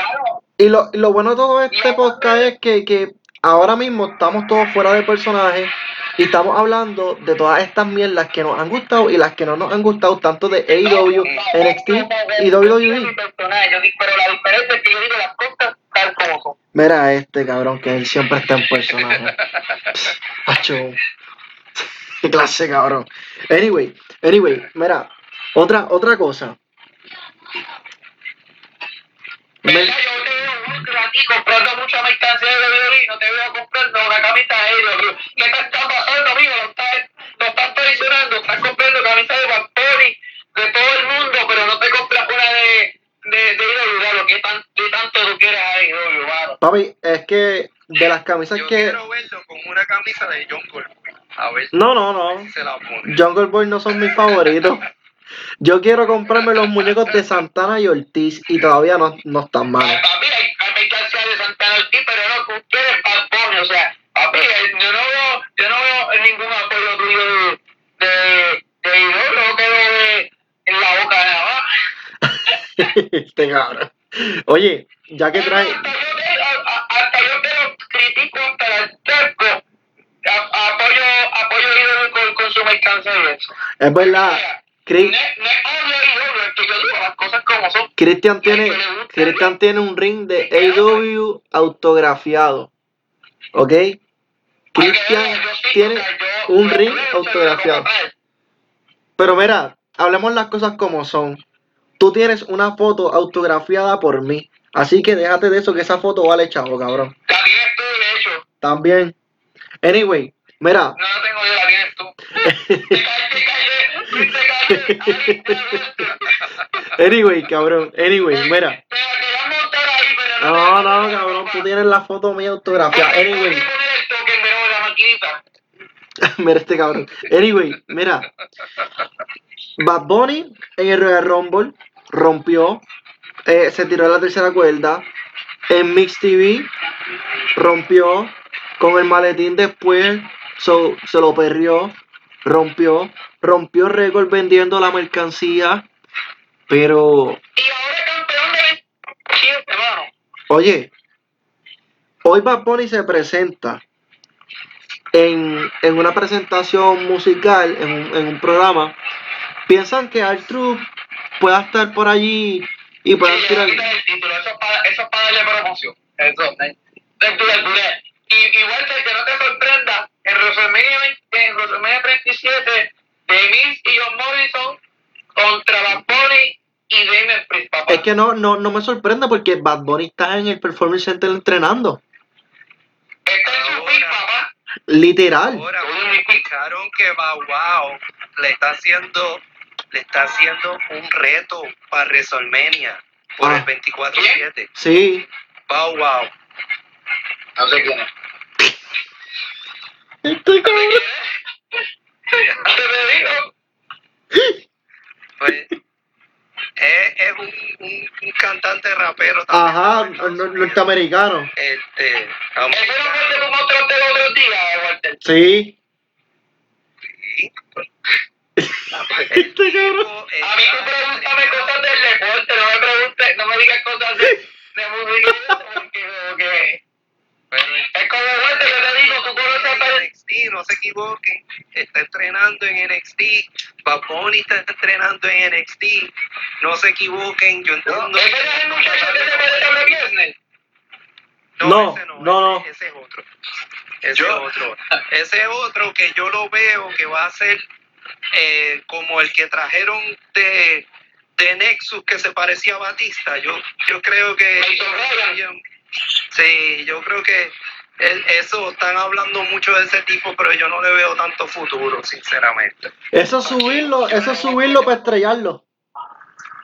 Y lo, y lo bueno de todo este podcast es que, que ahora mismo estamos todos fuera de personaje y estamos hablando de todas estas mierdas que nos han gustado y las que no nos han gustado, tanto de AEW, NXT y WWE. pero la diferencia es que yo digo las cosas tal como son. Mira este cabrón que él siempre está en personaje. Acho. Qué clase, cabrón. Anyway, anyway, mira, otra, otra cosa. ¿Verdad? Yo te veo mucho aquí comprando mucha mercancía de no te veo comprando una camisa de AEW. ¿Qué te está pasando, amigo? Lo estás, lo estás traicionando. Estás comprando camisas de Bunny, de todo el mundo, pero no te compras una de, de, de. Claro, ¿qué, tan, ¿Qué tanto tú quieres a AEW, mano? Papi, es que de las camisas Yo que. quiero verlo con una camisa de John Cole. A ver No, no, no. si se la pone. Jungle Boy no son mis favoritos. Yo quiero comprarme los muñecos de Santana y Ortiz y todavía no, no están malos. papi, hay, hay mercancía de Santana Ortiz, pero no, tú quieres Bad. O sea, papi, eh, yo no veo, yo no veo ningún apoyo tuyo de, de, de AEW. Lo que es en la boca nada más. este cabrón. Oye, ya que trae. Hasta yo te, hasta yo lo critico hasta el terco. A- Apoyo, apoyo con, con su mercancía y eso. Es verdad. No es odio a IW, es que yo digo las cosas como son. Cristian tiene, Cristian tiene un ring de AW autografiado. ¿Ok? Cristian tiene un ring autografiado. Pero mira, hablemos las cosas como son. Tú tienes una foto autografiada por mí. Así que déjate de eso, que esa foto vale chavo, cabrón. La tienes tú, de hecho. También. Anyway, mira. No la tengo yo, la tienes tú. Anyway, cabrón. Anyway, mira. No. No, cabrón. Tú tienes la foto mía autografiada. Anyway. mira este cabrón. Anyway, mira. Bad Bunny en el Royal Rumble rompió. eh, se tiró a la tercera cuerda. En Mix TV rompió. Con el maletín después so- se lo perrió. Rompió. Rompió récord vendiendo la mercancía. Pero, Y ahora campeón de 27, hermano. oye, hoy Bad Bunny se presenta en, en una presentación musical, en un, en un programa. Piensan que Artruth pueda estar por allí y puedan Sí, tirar. el título, eso es para, eso es para darle promoción. Eso, ¿eh? Es es. Y, igual que, no te sorprenda, en WrestleMania, 20 en WrestleMania 37, Miz y John Morrison contra Bad Bunny y Damien Priest, papá. Es que no, no, no me sorprende porque Bad Bunny está en el Performance Center entrenando. Está en su pick, papá. Literal. Ahora me explicaron que Bow Wow le está haciendo, le está haciendo un reto para WrestleMania por Ah. el 24-7. Sí. Bow Wow. No sé quién es. Este cabrón. Te digo. Pues, es, es un, un, un cantante rapero también. Ajá, norteamericano. Este, ¿Ese no fue el americano. tu monstruo de los otros días, Walter? Sí. Sí. Este cabrón. A mí tú pregúntame cosas del deporte, no me preguntes, no me digas cosas de, de música, porque, porque no se equivoquen, está entrenando en NXT, Bad Bunny está entrenando en NXT, no se equivoquen, yo entiendo. ¿Ese no es el muchacho que se parece a Brock Lesnar? No, ese no, no. Ese, ese es otro. Ese es otro. Ese es otro que yo lo veo que va a ser eh, como el que trajeron de, de Nexus que se parecía a Batista. Yo, yo creo que. Sí, yo creo que eso están hablando mucho de ese tipo, pero yo no le veo tanto futuro, sinceramente. Eso es subirlo, eso es subirlo para estrellarlo.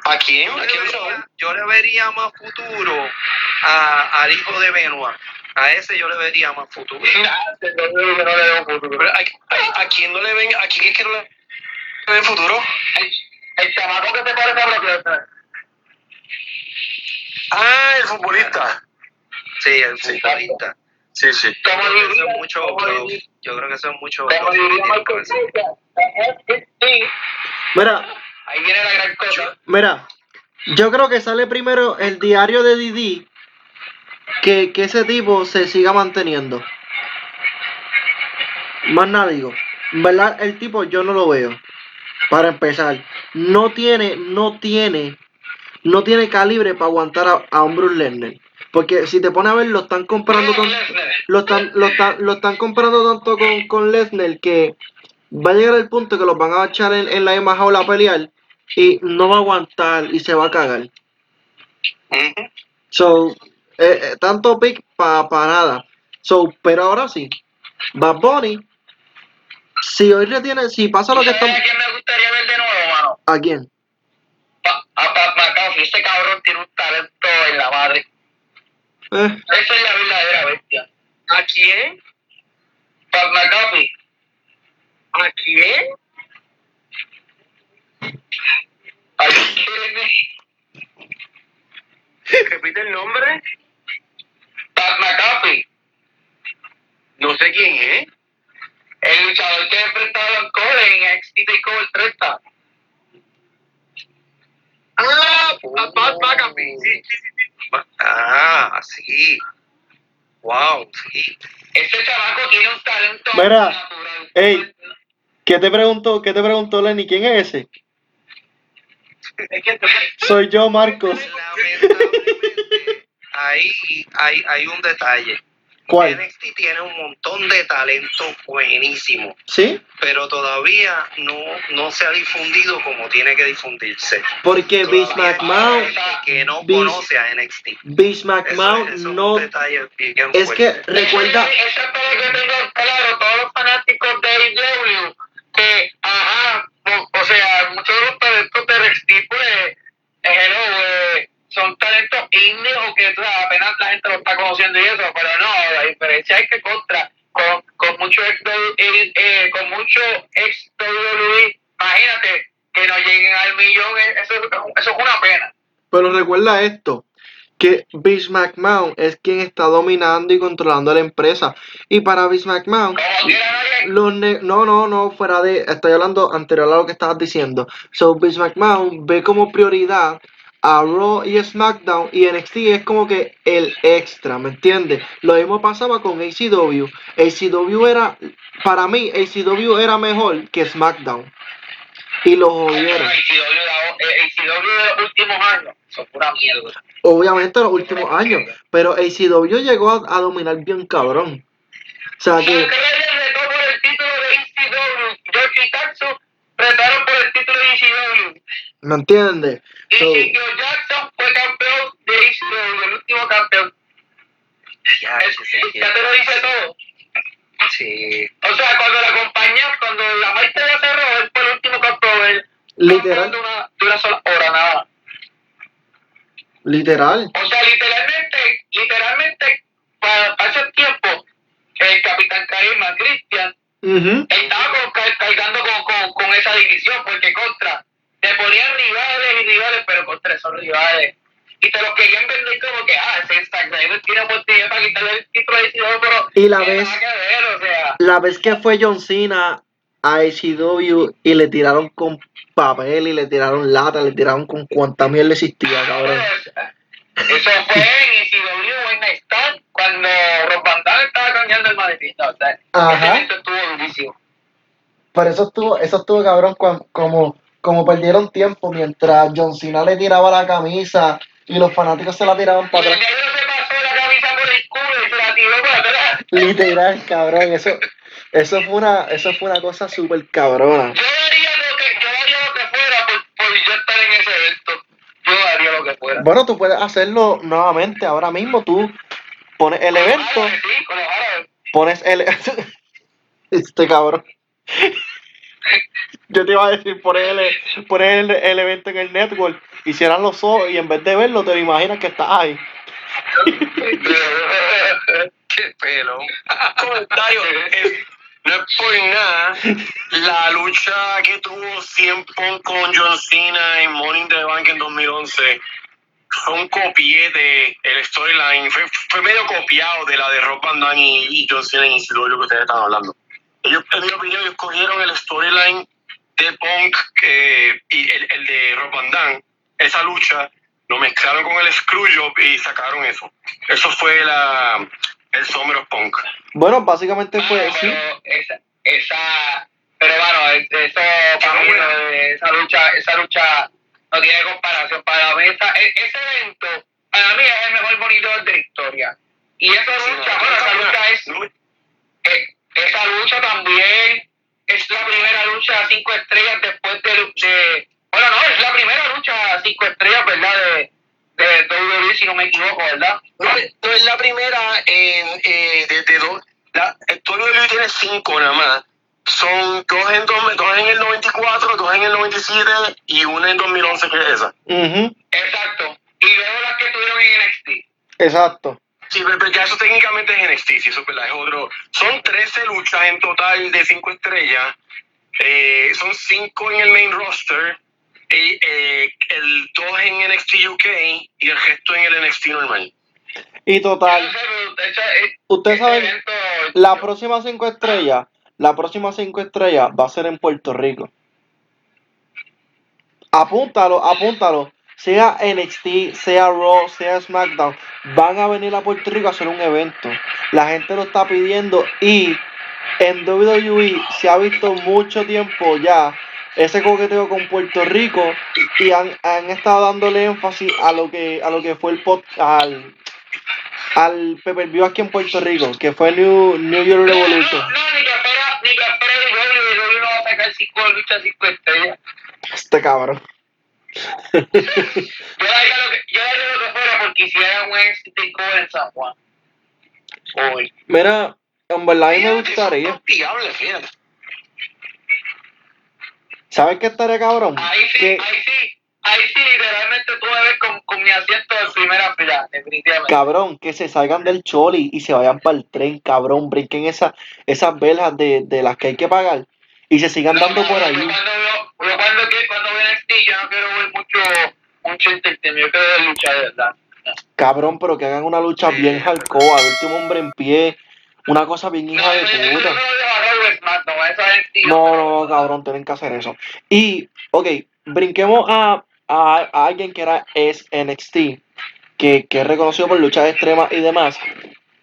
¿A quién? Yo ¿A le quién vería, son? yo le vería más futuro a- al hijo de Benoit. A ese yo le vería más futuro. Yo no le veo futuro. Pero, ¿A, a, a quién no le ven? ¿A quién es que no le ven futuro? El, chamaco que se parece a Brock. Ah, el futbolista. Sí, el futbolista. Sí, sí. Yo Como creo diría, es mucho como Yo creo que eso es mucho como diría Michael Mira, ahí viene la gran cosa. mira. Yo creo que sale primero el diario de Didi que, que ese tipo se siga manteniendo. Más nada digo. En verdad, el tipo yo no lo veo. Para empezar, no tiene, no tiene, no tiene calibre para aguantar a, a un Bruce Lesnar. Porque si te pones a ver, lo están comparando Brock con, lo están, lo están, lo están comparando tanto con, con Lesnar que va a llegar el punto que los van a echar en, en la misma jaula a pelear y no va a aguantar y se va a cagar. So, eh, eh, tanto pick para nada. So, pero ahora sí, Bad Bunny, si hoy retiene, si pasa lo que ¿Sabes está. a quién me gustaría ver de nuevo, mano? ¿A quién? Pa- A Pat McAfee. Ese cabrón tiene un talento en la madre. Eh, Esa es la verdadera bestia. ¿A quién? Pat McAfee. ¿A quién? Kidding me? Repite el nombre. Pat McAfee. No sé quién es. El luchador que enfrentaba a Don Cole en NXT TakeOver 30. Ah, a Pat McAfee. Sí, sí, sí, sí. Ah, sí. Wow, sí. Ese chamaco tiene un talento Mira, natural. ey. ¿Qué te preguntó, qué te preguntó Lenny? ¿Quién es ese? Soy yo, Marcos. Lamentablemente, ahí hay, hay un detalle. ¿Cuál? NXT tiene un montón de talento buenísimo, ¿Sí? pero todavía no, no se ha difundido como tiene que difundirse. Porque hay McMahon, que no Vince- conoce a NXT. Eso, McMahon eso es no. un detalle bien Es que recuerda. Eso es para que tengan claro todos los fanáticos de AEW que, ajá, o, o sea, muchos de los talentos de NXT, pues, eh, hello, eh, son talentos indios o que sabes, apenas la gente lo está conociendo y eso, pero no, la diferencia es que contra, con, con mucho ex, eh, eh, con mucho ex WWE, imagínate que no lleguen al millón, eh, eso, eso es una pena. Pero recuerda esto, que Vince McMahon es quien está dominando y controlando la empresa. Y para Vince McMahon, los ne- no, no, no, fuera de, estoy hablando anterior a lo que estabas diciendo. So, Vince McMahon ve como prioridad a Raw y SmackDown y NXT es como que el extra, ¿me entiendes? Lo mismo pasaba con ACW. ACW era, para mí, ACW era mejor que SmackDown. Y lo jodieron. De los últimos años, son pura mierda. Obviamente los últimos años, pero ACW llegó a, a dominar bien cabrón. O sea que, retó por el título de ECW. George y Tatsu por el título de ECW. ¿Me entiendes? Y So, Sergio Jackson fue campeón de ECW, el último campeón. Ya, ya te lo dice todo. sí. O sea, cuando la compañía, cuando la marca ya cerró, él fue el último campeón. él Literal. De una, de una sola hora, nada. literal. O sea, literalmente, literalmente, para, para ese tiempo, el Capitán Carisma, Christian, estaba con- car- cargando con, con, con esa división, porque contra, te ponían rivales y rivales, pero contra esos rivales. Y te los querían vender como que, ah, ese Zack Ryder tiene oportunidad para quitarle el título de ICW, pero Y la vez- nada que ver, o sea, La vez que fue John Cena a ACW y le tiraron con papel y le tiraron lata, le tiraron con cuanta mierda existía, cabrón. pues, eso fue en ICW en Star, cuando Rob Van estaba cambiando el maletín, o sea, Ajá. ese estuvo durísimo. Pero eso estuvo, eso estuvo cabrón como, como perdieron tiempo mientras John Cena le tiraba la camisa y los fanáticos se la tiraban para atrás. Literal, cabrón. Eso, eso fue una, eso fue una cosa súper cabrona. Yo daría lo que, yo daría lo que fuera por, por yo estar en ese evento. Yo daría lo que fuera. Bueno, tú puedes hacerlo nuevamente ahora mismo. Tú pones el evento, Árabes, sí, con los árabes. pones el. Este cabrón. Yo te iba a decir, pones el, pones el, el evento en el network y cierran los ojos y en vez de verlo, te lo imaginas que estás ahí. Qué pelo. comentario. eh, no es por nada. La lucha que tuvo 100 Punk con John Cena en Morning the Bank en 2011 fue un copiete. El storyline fue, fue medio copiado de la de Rob Van Dam y, y John Cena en lo que ustedes están hablando. Ellos, en mi opinión, ellos cogieron el storyline de Punk que, y el, el de Rob Van Dam, esa lucha, lo mezclaron con el Screwjob y sacaron eso. Eso fue la, el Summer of Punk. Bueno, básicamente fue Mano, sí. pero esa, esa, pero bueno, es- eso para mí, esa lucha, esa lucha no tiene comparación. Para mí, esa, e- ese evento, para mí es el mejor monitor de la historia. Y esa lucha, bueno, esa lucha es, eh, esa lucha también es la primera cinco estrellas después de, de- bueno, no, es la primera lucha cinco estrellas, ¿verdad? De, de WWE, si no me equivoco, ¿verdad? No, es- no es la primera en, eh, desde dos. La, el WWE tiene cinco nada más. Son dos en, dos, dos en el 94, dos en el 97 y una en 2011 que es esa. Ujú, Exacto. Y luego las que tuvieron en NXT. Exacto. Sí, pero pero ya eso técnicamente es NXT, sí, eso es verdad, es otro. Son 13 luchas en total de 5 estrellas. Eh, son 5 en el main roster. Y, eh, el 2 en NXT UK y el resto en el NXT normal. Y total, ustedes saben, evento- la próxima cinco estrellas, la próxima cinco estrellas va a ser en Puerto Rico. Apúntalo, apúntalo. Sea NXT, sea Raw, sea SmackDown, van a venir a Puerto Rico a hacer un evento. La gente lo está pidiendo y en WWE se ha visto mucho tiempo ya ese coqueteo con Puerto Rico y han, han estado dándole énfasis a lo que a lo que fue el pod, al al pay aquí en Puerto Rico, que fue New, New York Revolution. No, no, ni que espera, ni que espera no va a sacar luchas, cinco estrellas. Este cabrón. Yo daría lo que, yo daría lo que fuera porque hiciera un éxito en San Juan. Hoy. Mira, en verdad a mí me gustaría. ¿Sabes qué estaría cabrón? Ahí sí, Que, ahí sí, ahí sí, literalmente tú me ves con, con mi asiento de primera fila, definitivamente. cabrón, que se salgan del choli y se vayan para el tren, cabrón. Brinquen esa, esas velas de, de las que hay que pagar y se sigan No, dando no, por ahí. Cuando, que- cuando NXT, yo no quiero ver mucho, mucho entertainment, yo quiero ver lucha de verdad. Cabrón, pero que hagan una lucha bien hardcore, al último hombre en pie, una cosa bien hija de puta. no. No, no, cabrón, tienen que hacer eso. Y, ok, brinquemos a, a, a alguien que era es NXT, que, que es reconocido por luchas extremas y demás.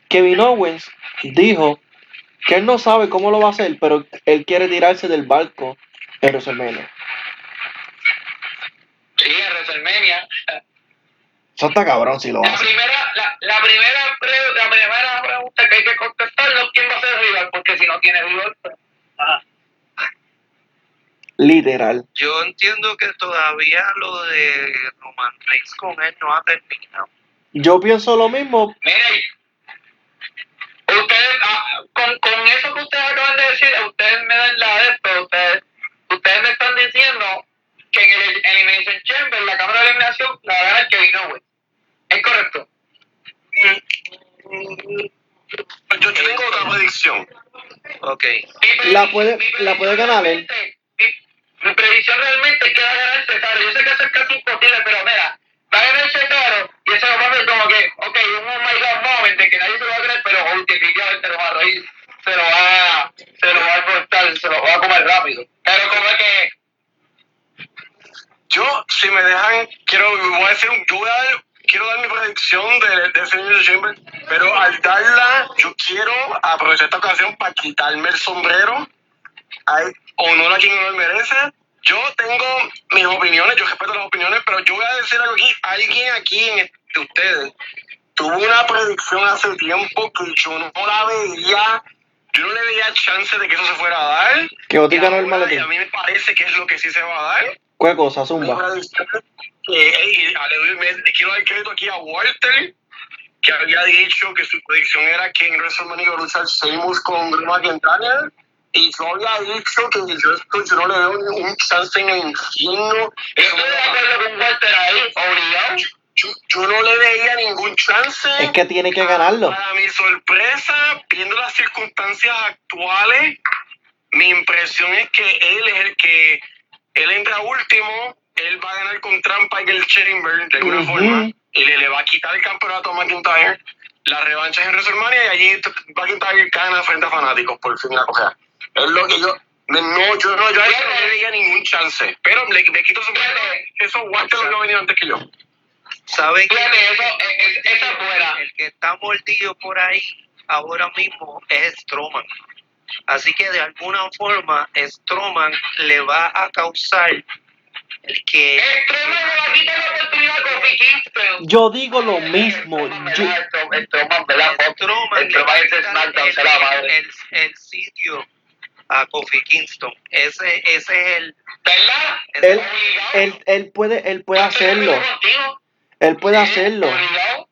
Kevin Owens dijo que él no sabe cómo lo va a hacer, pero él quiere tirarse del barco en WrestleMania. Sí, en WrestleMania. Eso está cabrón si lo La hace. primera, la, la primera, pre- la primera pregunta que hay que contestar es quién va a ser rival, porque si no tiene rival, pues, ajá. Literal. Yo entiendo que todavía lo de Roman Reigns con él no ha terminado. Yo pienso lo mismo. Mire, ustedes, ah, con, con eso que ustedes acaban de decir, ustedes me La puede- mi la puede predicción ganar él. realmente- Mi, mi predicción realmente es que va a ganar Cesaro. Yo sé que eso es casi imposible, pero mira, va a ganar Cesaro y eso va a ser como que, ok, un oh my god moment de que nadie se lo va a creer, pero definitivamente lo va a reír, se lo va, se lo va a cortar, se lo va a comer rápido. Pero como es que, Yo, si me dejan, quiero, voy a decir, un- yo voy a dar, quiero dar mi predicción de, de ese Elimination Chamber, pero al darla, yo quiero aprovechar esta ocasión para quitarme el sombrero. Hay honor a quien honor merece. Yo tengo mis opiniones, yo respeto las opiniones, pero yo voy a decir algo aquí. Alguien aquí en, de ustedes tuvo una predicción hace tiempo que yo no la veía, yo no le veía chance de que eso se fuera a dar. Que Otis Y ganó el maletín. A mí me parece que es lo que sí se va a dar. ¿Qué cosa, Zumba? quiero dar crédito aquí a Walter, que había dicho que su predicción era que en WrestleMania iba a luchar con Drew McIntyre. Y yo había dicho que yo, esto, yo no le veo ningún chance en el infierno. estoy de acuerdo con Walter ahí, obligado. yo, yo no le veía ningún chance. Es que tiene que ganarlo. Para mi sorpresa, viendo las circunstancias actuales, mi impresión es que él es el que él entra último, él va a ganar con trampa en el Chamber de alguna forma y le, le va a quitar el campeonato a McIntyre. La revancha es en WrestleMania y allí McIntyre gana frente a fanáticos por fin la cogea. Es lo que yo me- no, yo no, yo a eso no le ningún chance. Pero le, le quito su eso Walter lo que ha venido antes que yo. ¿Saben qué? Fíjate, eso, es- es- esa es buena. El que está mordido por ahí ahora mismo es Stroman. Así que de alguna forma Stroman le va a causar el que le va a quitar la oportunidad a Kofi Kingston. Yo digo lo mismo. Yo, Stroman, SmackDown, el, el- el sitio a Kofi Kingston. Ese, ese es el... ¿Verdad? Él, él, él puede, él puede Yo hacerlo. Él puede hacerlo. O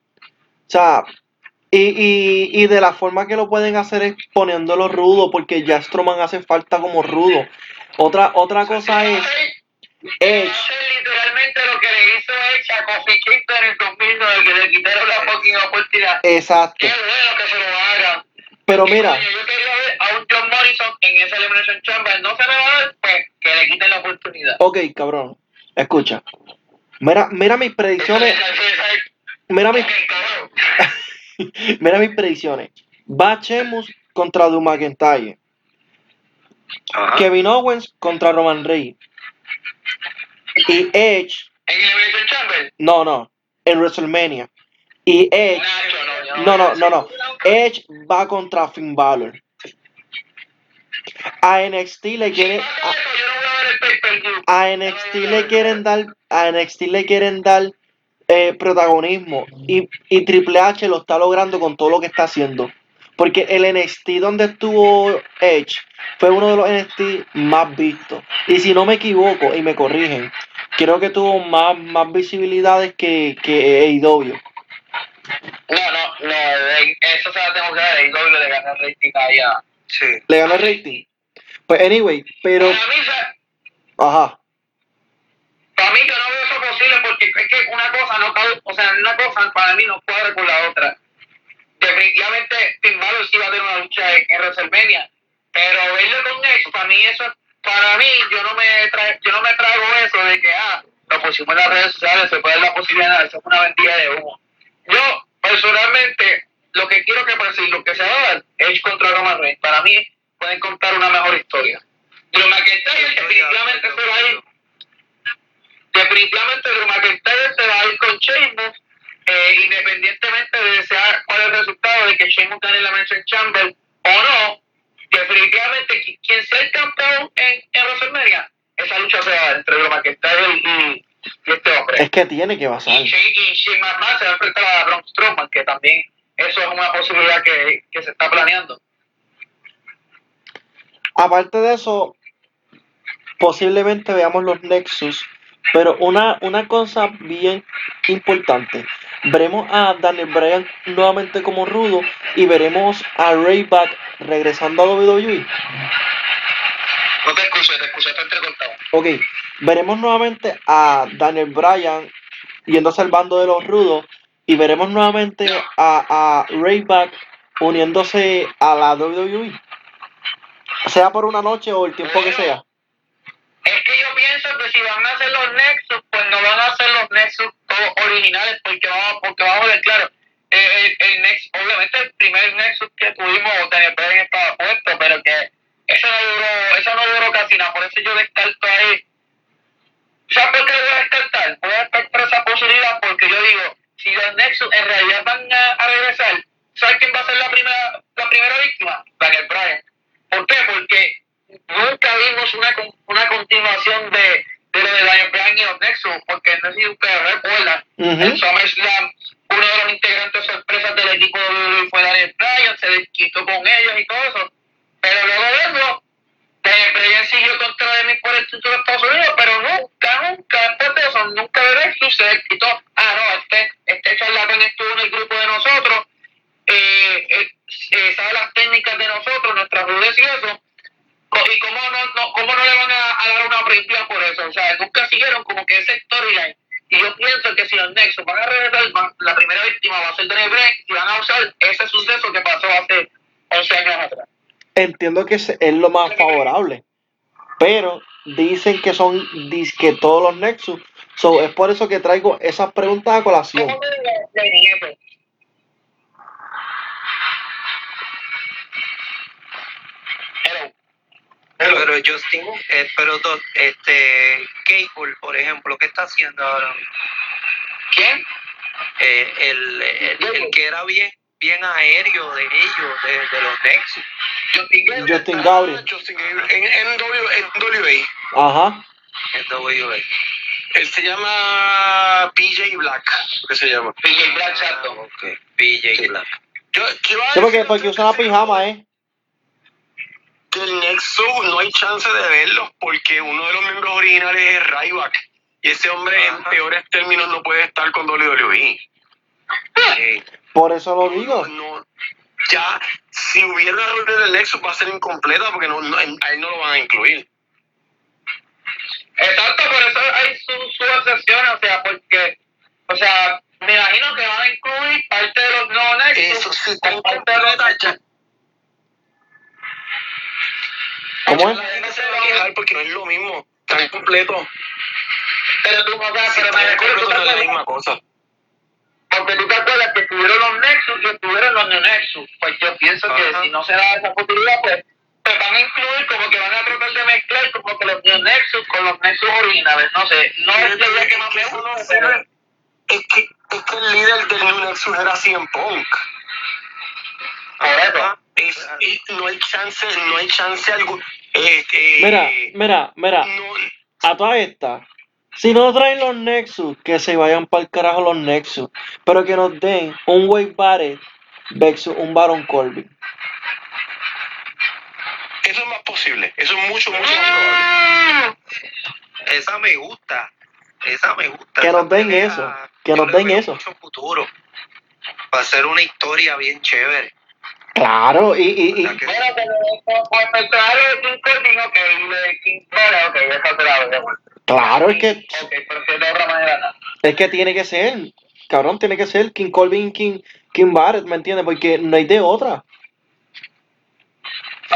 sea, y, y, y de la forma que lo pueden hacer es poniéndolo rudo, porque ya Strowman hace falta como rudo. Otra, otra cosa es Edge. Literalmente lo que le hizo Edge a Kofi Kingston en el 2009, que le quitaron la fucking oportunidad. Exacto. Qué bueno que se lo hagan. Pero Y, mira, coño, yo quería ver a un John Morrison en esa Elimination Chamber. No se me va a dar, pues que le quiten la oportunidad. ok, cabrón. Escucha. Mira, mira mis predicciones. Mira mis. mira mis predicciones. Va Sheamus contra Drew McIntyre. Ajá. Kevin Owens contra Roman Reigns. Y Edge, no, no, en WrestleMania. Y Edge, no, no, no, no, no. Edge va contra Finn Balor. A NXT le quieren, a, a NXT le quieren dar, a NXT le quieren dar eh, protagonismo y, y Triple H lo está logrando con todo lo que está haciendo. Porque el NXT donde estuvo Edge fue uno de los NXT más vistos. Y si no me equivoco y me corrigen, creo que tuvo más, más visibilidades que, que AEW. No, no, no, eso se la tengo que dar. Doble le gana el rating allá. Sí. Le ganó el rating. Pues anyway, pero... Para mí, se- Ajá. Para mí yo no veo eso posible porque es que una cosa no cabe, o sea, una cosa para mí no cuadra con la otra. Definitivamente Finn Balor sí va a tener una lucha en, en WrestleMania, pero verlo con Edge, para mí eso, para mí yo no me tra yo no me trago eso de que ah, lo pusimos en las redes sociales, se puede dar la posibilidad, eso es una vendida de humo. Yo personalmente lo que quiero que pase y lo que se va a dar Edge contra Roman Reigns, para mí pueden contar una mejor historia. Drew McIntyre definitivamente se va a ir definitivamente Drew McIntyre se va a ir con Sheamus, eh, independientemente de sea cuál es el resultado de que Sheamus gane la Mention Chamber o no, definitivamente qui- quien sea el campeón en, en WrestleMania, esa lucha se va entre Drew McIntyre y, y este hombre. Es que tiene que pasar. Y y Shane McMahon se va a enfrentar a Braun Strowman, que también eso es una posibilidad que, que se está planeando. Aparte de eso, posiblemente veamos los Nexus, pero una, una cosa bien importante, veremos a Daniel Bryan nuevamente como rudo y veremos a Rayback regresando a WWE. No te entrecortado. Ok, veremos nuevamente a Daniel Bryan yéndose al bando de los rudos y veremos nuevamente a, a Rayback uniéndose a la WWE. Sea por una noche o el tiempo que sea. Es que yo pienso que si van a hacer los Nexus, pues no van a hacer los Nexus originales, porque vamos, porque vamos a ver, claro, el, el Nexus, obviamente el primer Nexus que tuvimos, Bryan estaba puesto, pero que eso no duró, eso no duró casi nada, por eso yo descarto ahí. ¿Sabes por qué lo voy a descartar? Voy a descartar esa posibilidad porque yo digo, si los Nexus en realidad van a, a regresar, ¿sabes quién va a ser la primera, la primera víctima? Daniel Bryan. ¿Por qué? Porque nunca vimos una, una continuación de, de lo de Daniel Bryan y Nexus, porque no sé si ustedes recuerdan, Ujú. en SummerSlam, uno de los integrantes sorpresas del equipo de WWE fue Daniel Bryan, se desquitó con ellos y todo eso, pero luego de eso, Daniel Bryan siguió contra de mí por el título de Estados Unidos, pero nunca, nunca, después de eso, nunca de Nexus se desquitó, ah, no, este, este charlatán estuvo en el grupo de nosotros, eh, eh, eh, sabe las técnicas de nosotros, nuestras redes y eso, y cómo no, no, cómo no le van a, a dar una previa por eso, o sea, nunca siguieron como que ese storyline. Y yo pienso que si los Nexus van a regresar, la primera víctima va a ser Daniel Bryan y van a usar ese suceso que pasó hace 11 años atrás. Entiendo que es lo más favorable. Pero dicen que son disque todos los Nexus. So, es por eso que traigo esas preguntas a colación. Pero Justin, eh, pero do- este, Cable, por ejemplo, ¿qué está haciendo ahora? ¿Quién? Eh, el, el, el que era bien bien aéreo de ellos, de, de los Nexus. Justin Gabriel. Justin Gabriel. En, en, w, en WA. Ajá. en WA. Él se llama PJ Black. ¿Qué se llama? PJ Black, Ah, chato. ok. PJ Black. Yo, yo Sí, porque, porque usa la pijama, ¿eh? Que del Nexus no hay chance de verlos porque uno de los miembros originales es Ryback. Y ese hombre en peores términos no puede estar con WWE. Sí. Por eso lo digo. No, ya, si hubiera una reunión del Nexus va a ser incompleta porque no, no- a él no lo van a incluir. Exacto, por eso hay sus su excepciones, o sea, porque, o sea, me imagino que van a incluir parte de los no nexus. Eso sí, está con parte de los incompleta ya. ¿Cómo es? La gente se va a quejar porque no es lo mismo. Está incompleto. Pero tú, o sea, Si pero me recuerdo, te no es la misma cosa. porque tú te acuerdas que estuvieron los nexus y estuvieron los no nexus. Pues yo pienso que si no se da esa posibilidad, pues, pues van a incluir como que van a tratar de mezclar como que los no nexus con los nexus originales. No sé, no es la idea que más me no gusta, pero... Es que, es que el líder del New Nexus era CM Punk. Por eso. Es, es- no hay chance, no hay chance algún. Eh, Mira, mira, mira. no- A todas estas. Si no traen los Nexus, que se vayan para el carajo los Nexus. Pero que nos den un Wade Barrett versus un Baron Corbin. eso es más posible. Eso es mucho, mucho más probable. Esa me gusta. Esa me gusta. Que nos den pelea, eso, que nos den eso. Mucho futuro. Va a ser una historia bien chévere. Claro, y, y, y que- Bueno, pero con el de Corbin, ok, y lo de King ok, esa te la veo. claro, es que, Ok, pero de otra manera no. es que tiene que ser. Cabrón, tiene que ser King Corbin King, King Barrett, ¿me entiendes? Porque no hay de otra.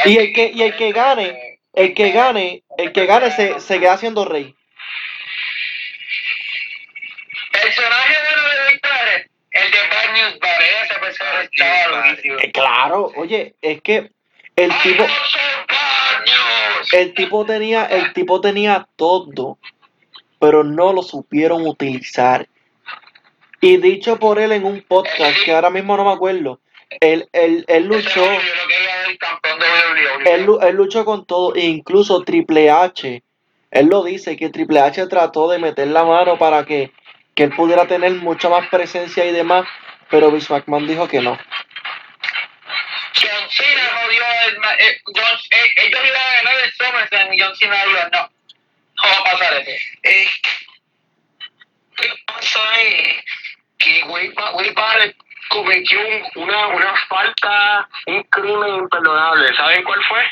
Y el que, y el que gane, el que gane, el que gane se, se queda siendo rey. Personaje bueno de Victor, el de Bad News Bar, ese personaje estaba Barrett. durísimo. Claro, oye, es que el tipo, el tipo tenía, el tipo tenía todo, pero no lo supieron utilizar. Y dicho por él en un podcast que ahora mismo no me acuerdo, él, él, él luchó, WWE. él, él luchó con todo, e incluso Triple H, él lo dice, que Triple H trató de meter la mano para que, que él pudiera tener mucha más presencia y demás, pero Vince McMahon dijo que no. John Cena jodió el... ma- eh, John, eh, ellos iban a ganar el SummerSlam y John Cena dijo, no, no va a pasar eso. Eh, ¿Qué pasa es que Wade Wade Barrett cometió un- una, una falta, un crimen imperdonable. ¿Saben cuál fue?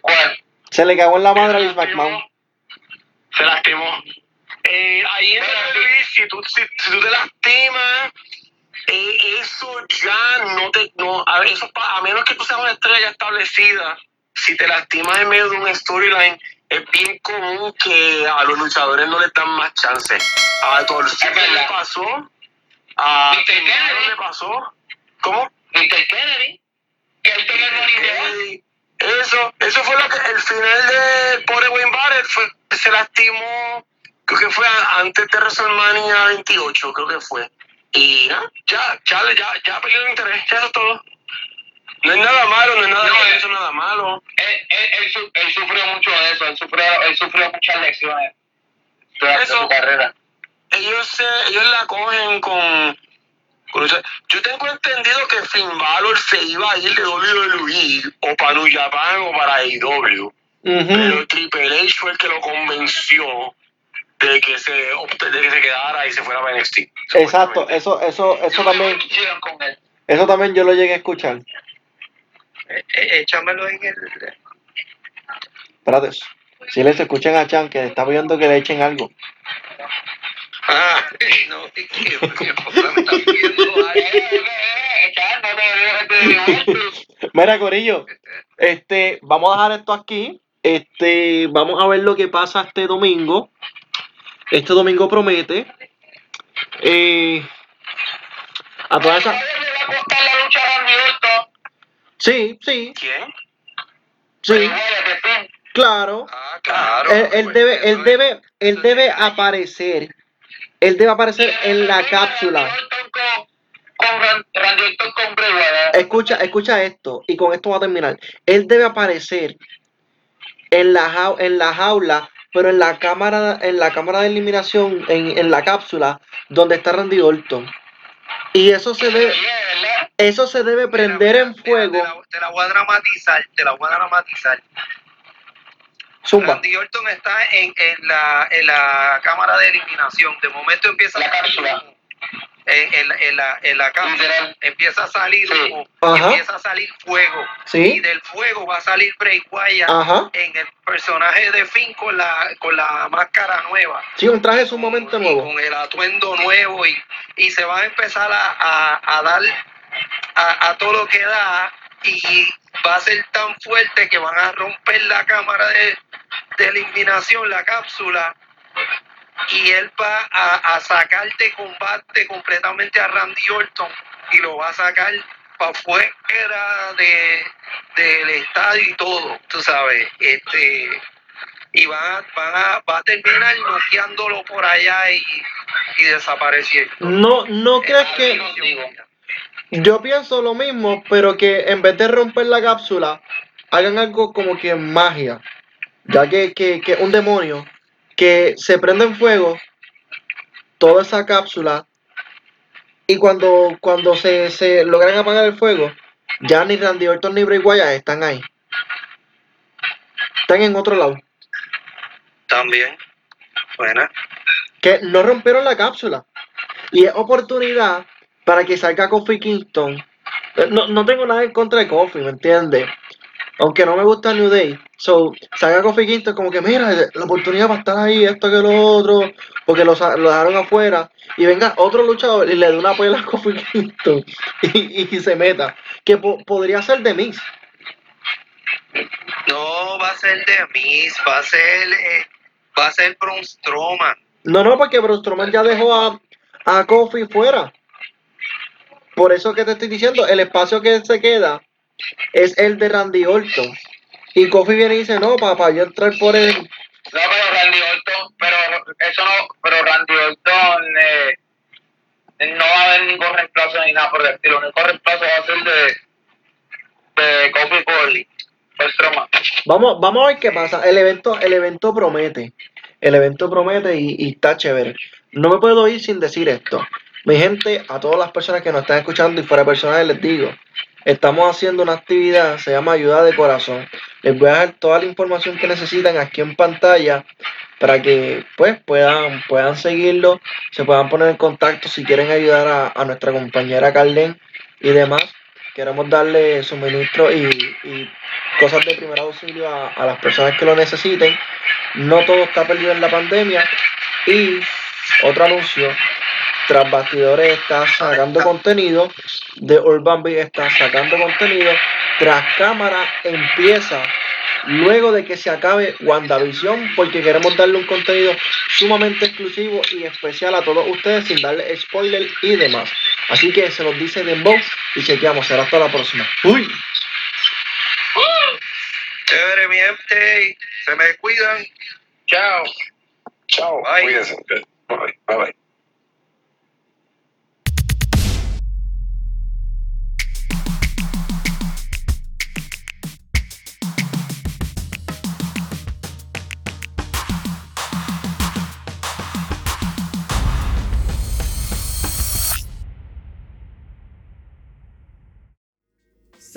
¿Cuál? Se le cagó en la madre a Se Vince McMahon. Se lastimó. Eh, ahí en si tú, si, si tú te lastimas, eh, eso ya no te. No, a, eso a menos que tú seas una estrella establecida, si te lastimas en medio de un storyline, es bien común que a los luchadores no les dan más chance. A Ziggler le pasó, a Kennedy. le pasó. ¿Cómo? Mr. Kennedy, que él tenía el money de Kennedy. Eso, eso fue lo que el final de pobre Wayne Barrett fue, se lastimó, creo que fue antes de WrestleMania 28, creo que fue. Y nada, ya, ya, ya, ya perdió el interés, ya eso es todo. No es nada malo, no es nada, No, eh. eso es nada malo. él, él, él, su- él sufrió mucho de eso, él sufrió, él sufrió muchas lecciones durante Eso. su carrera. Ellos se, ellos la cogen con, con. Yo tengo entendido que Finn Balor se iba a ir de WWE o para New Japan o para AEW. Ujú. Pero Triple H fue el que lo convenció de que se, de que se quedara y se fuera para NXT. Exacto, eso, eso, eso Yo también, con él. eso también yo lo llegué a escuchar. Eh, eh, échamelo en el. Espérate. Si les escuchan a Chan que está viendo que le echen algo. Ah, No, es que me está pidiendo Eh. Mira, Corillo, este, vamos a dejar esto aquí. Este, vamos a ver lo que pasa este domingo. Este domingo promete. Eh, a todas esas. ¿Sabes le va a costar la lucha a Randy Orton? Sí, sí, ¿quién? sí, claro. Ah, claro. Él, él pues, debe, él debe, él debe aparecer. Él debe aparecer en la cápsula. Escucha, escucha esto, y con esto va a terminar. Él debe aparecer en la, en la jaula, pero en la cámara, en la cámara de eliminación, en, en la cápsula, donde está Randy Orton. Y eso se ¿verdad? Eso se debe prender en fuego. Te la, te la voy a dramatizar, te la voy a dramatizar. Zumba. Randy Orton está en, en, la, en la cámara de eliminación. De momento empieza La cápsula. En, en la- en la, en la cápsula Literal. empieza a salir Sí. humo, Ajá. empieza a salir fuego. Sí. Y del fuego va a salir Bray Wyatt Ajá. en el personaje de Finn con la, con la máscara nueva. Sí, un traje sumamente y nuevo. con el atuendo nuevo y, y se va a empezar a, a- a dar a, a todo lo que da y va a ser tan fuerte que van a romper la cámara de, de eliminación, la cápsula, y él va a, a sacar de combate completamente a Randy Orton y lo va a sacar para afuera de, del estadio y todo, tú sabes, este y van a, van a, va a terminar noqueándolo por allá y, y desapareciendo. No, no crees que. Yo pienso lo mismo, pero que en vez de romper la cápsula, hagan algo como que magia. Ya que, que, que un demonio que se prende en fuego toda esa cápsula y cuando, cuando se, se logran apagar el fuego, ya ni Randy Orton ni Bray Wyatt están ahí. Están en otro lado. También. Buena. que no rompieron la cápsula. Y es oportunidad para que salga Kofi Kingston. Eh, No, no tengo nada en contra de Kofi, ¿me entiendes? Aunque no me gusta New Day. So, salga Kofi Kingston como que, mira, la oportunidad para estar ahí, esto que lo otro, porque lo, lo dejaron afuera. Y venga otro luchador y le dé una pela a Kofi Kingston y, y se meta. Que po- podría ser de Miz. No va a ser de Miz, va a ser, eh, va a ser Braun Strowman. No, no, porque Braun Strowman ya dejó a, a Kofi fuera. Por eso que te estoy diciendo, el espacio que se queda es el de Randy Orton. Y Kofi viene y dice, no, papá, yo entrar por el... No, pero Randy Orton, pero eso no, pero Randy Orton eh, no va a haber ningún reemplazo ni nada por el estilo. El único reemplazo va a ser de, de Kofi Strowman. Vamos, vamos a ver qué pasa. El evento, el evento promete. El evento promete y, y está chévere. No me puedo ir sin decir esto. Mi gente, a todas las personas que nos están escuchando y fuera personales les digo, estamos haciendo una actividad, se llama Ayuda de Corazón. Les voy a dejar toda la información que necesitan aquí en pantalla para que pues puedan, puedan seguirlo, se puedan poner en contacto si quieren ayudar a, a nuestra compañera Carlen y demás. Queremos darle suministro y, y cosas de primer auxilio a, a las personas que lo necesiten. No todo está perdido en la pandemia. Y otro anuncio, tras bastidores está sacando contenido, de Urban Beat está sacando contenido, tras cámara empieza luego de que se acabe WandaVision, porque queremos darle un contenido sumamente exclusivo y especial a todos ustedes sin darle spoiler y demás. Así que se los dice Dembow y chequeamos, será hasta la próxima. Uy. Chévere, mi gente. Se me cuidan. Chao. Chao. Bye. Cuídense. Bye. Bye.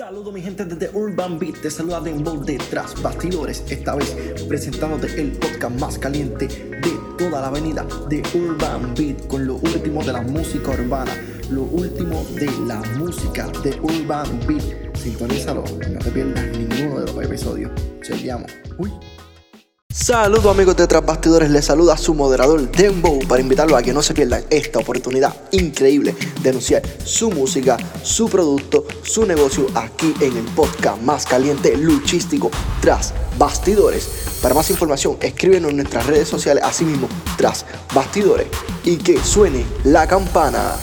Saludos mi gente desde Urban Beat, te saluda Dembow detrás bastidores, esta vez presentándote el podcast más caliente de toda la avenida de Urban Beat con lo último de la música urbana, lo último de la música de Urban Beat. Sintonízalo, no te pierdas ninguno de los episodios. Chequeamos. Uy. Saludos amigos de Tras Bastidores, les saluda su moderador Dembow para invitarlo a que no se pierdan esta oportunidad increíble de anunciar su música, su producto, su negocio aquí en el podcast más caliente luchístico Tras Bastidores. Para más información escríbenos en nuestras redes sociales, así mismo Tras Bastidores y que suene la campana.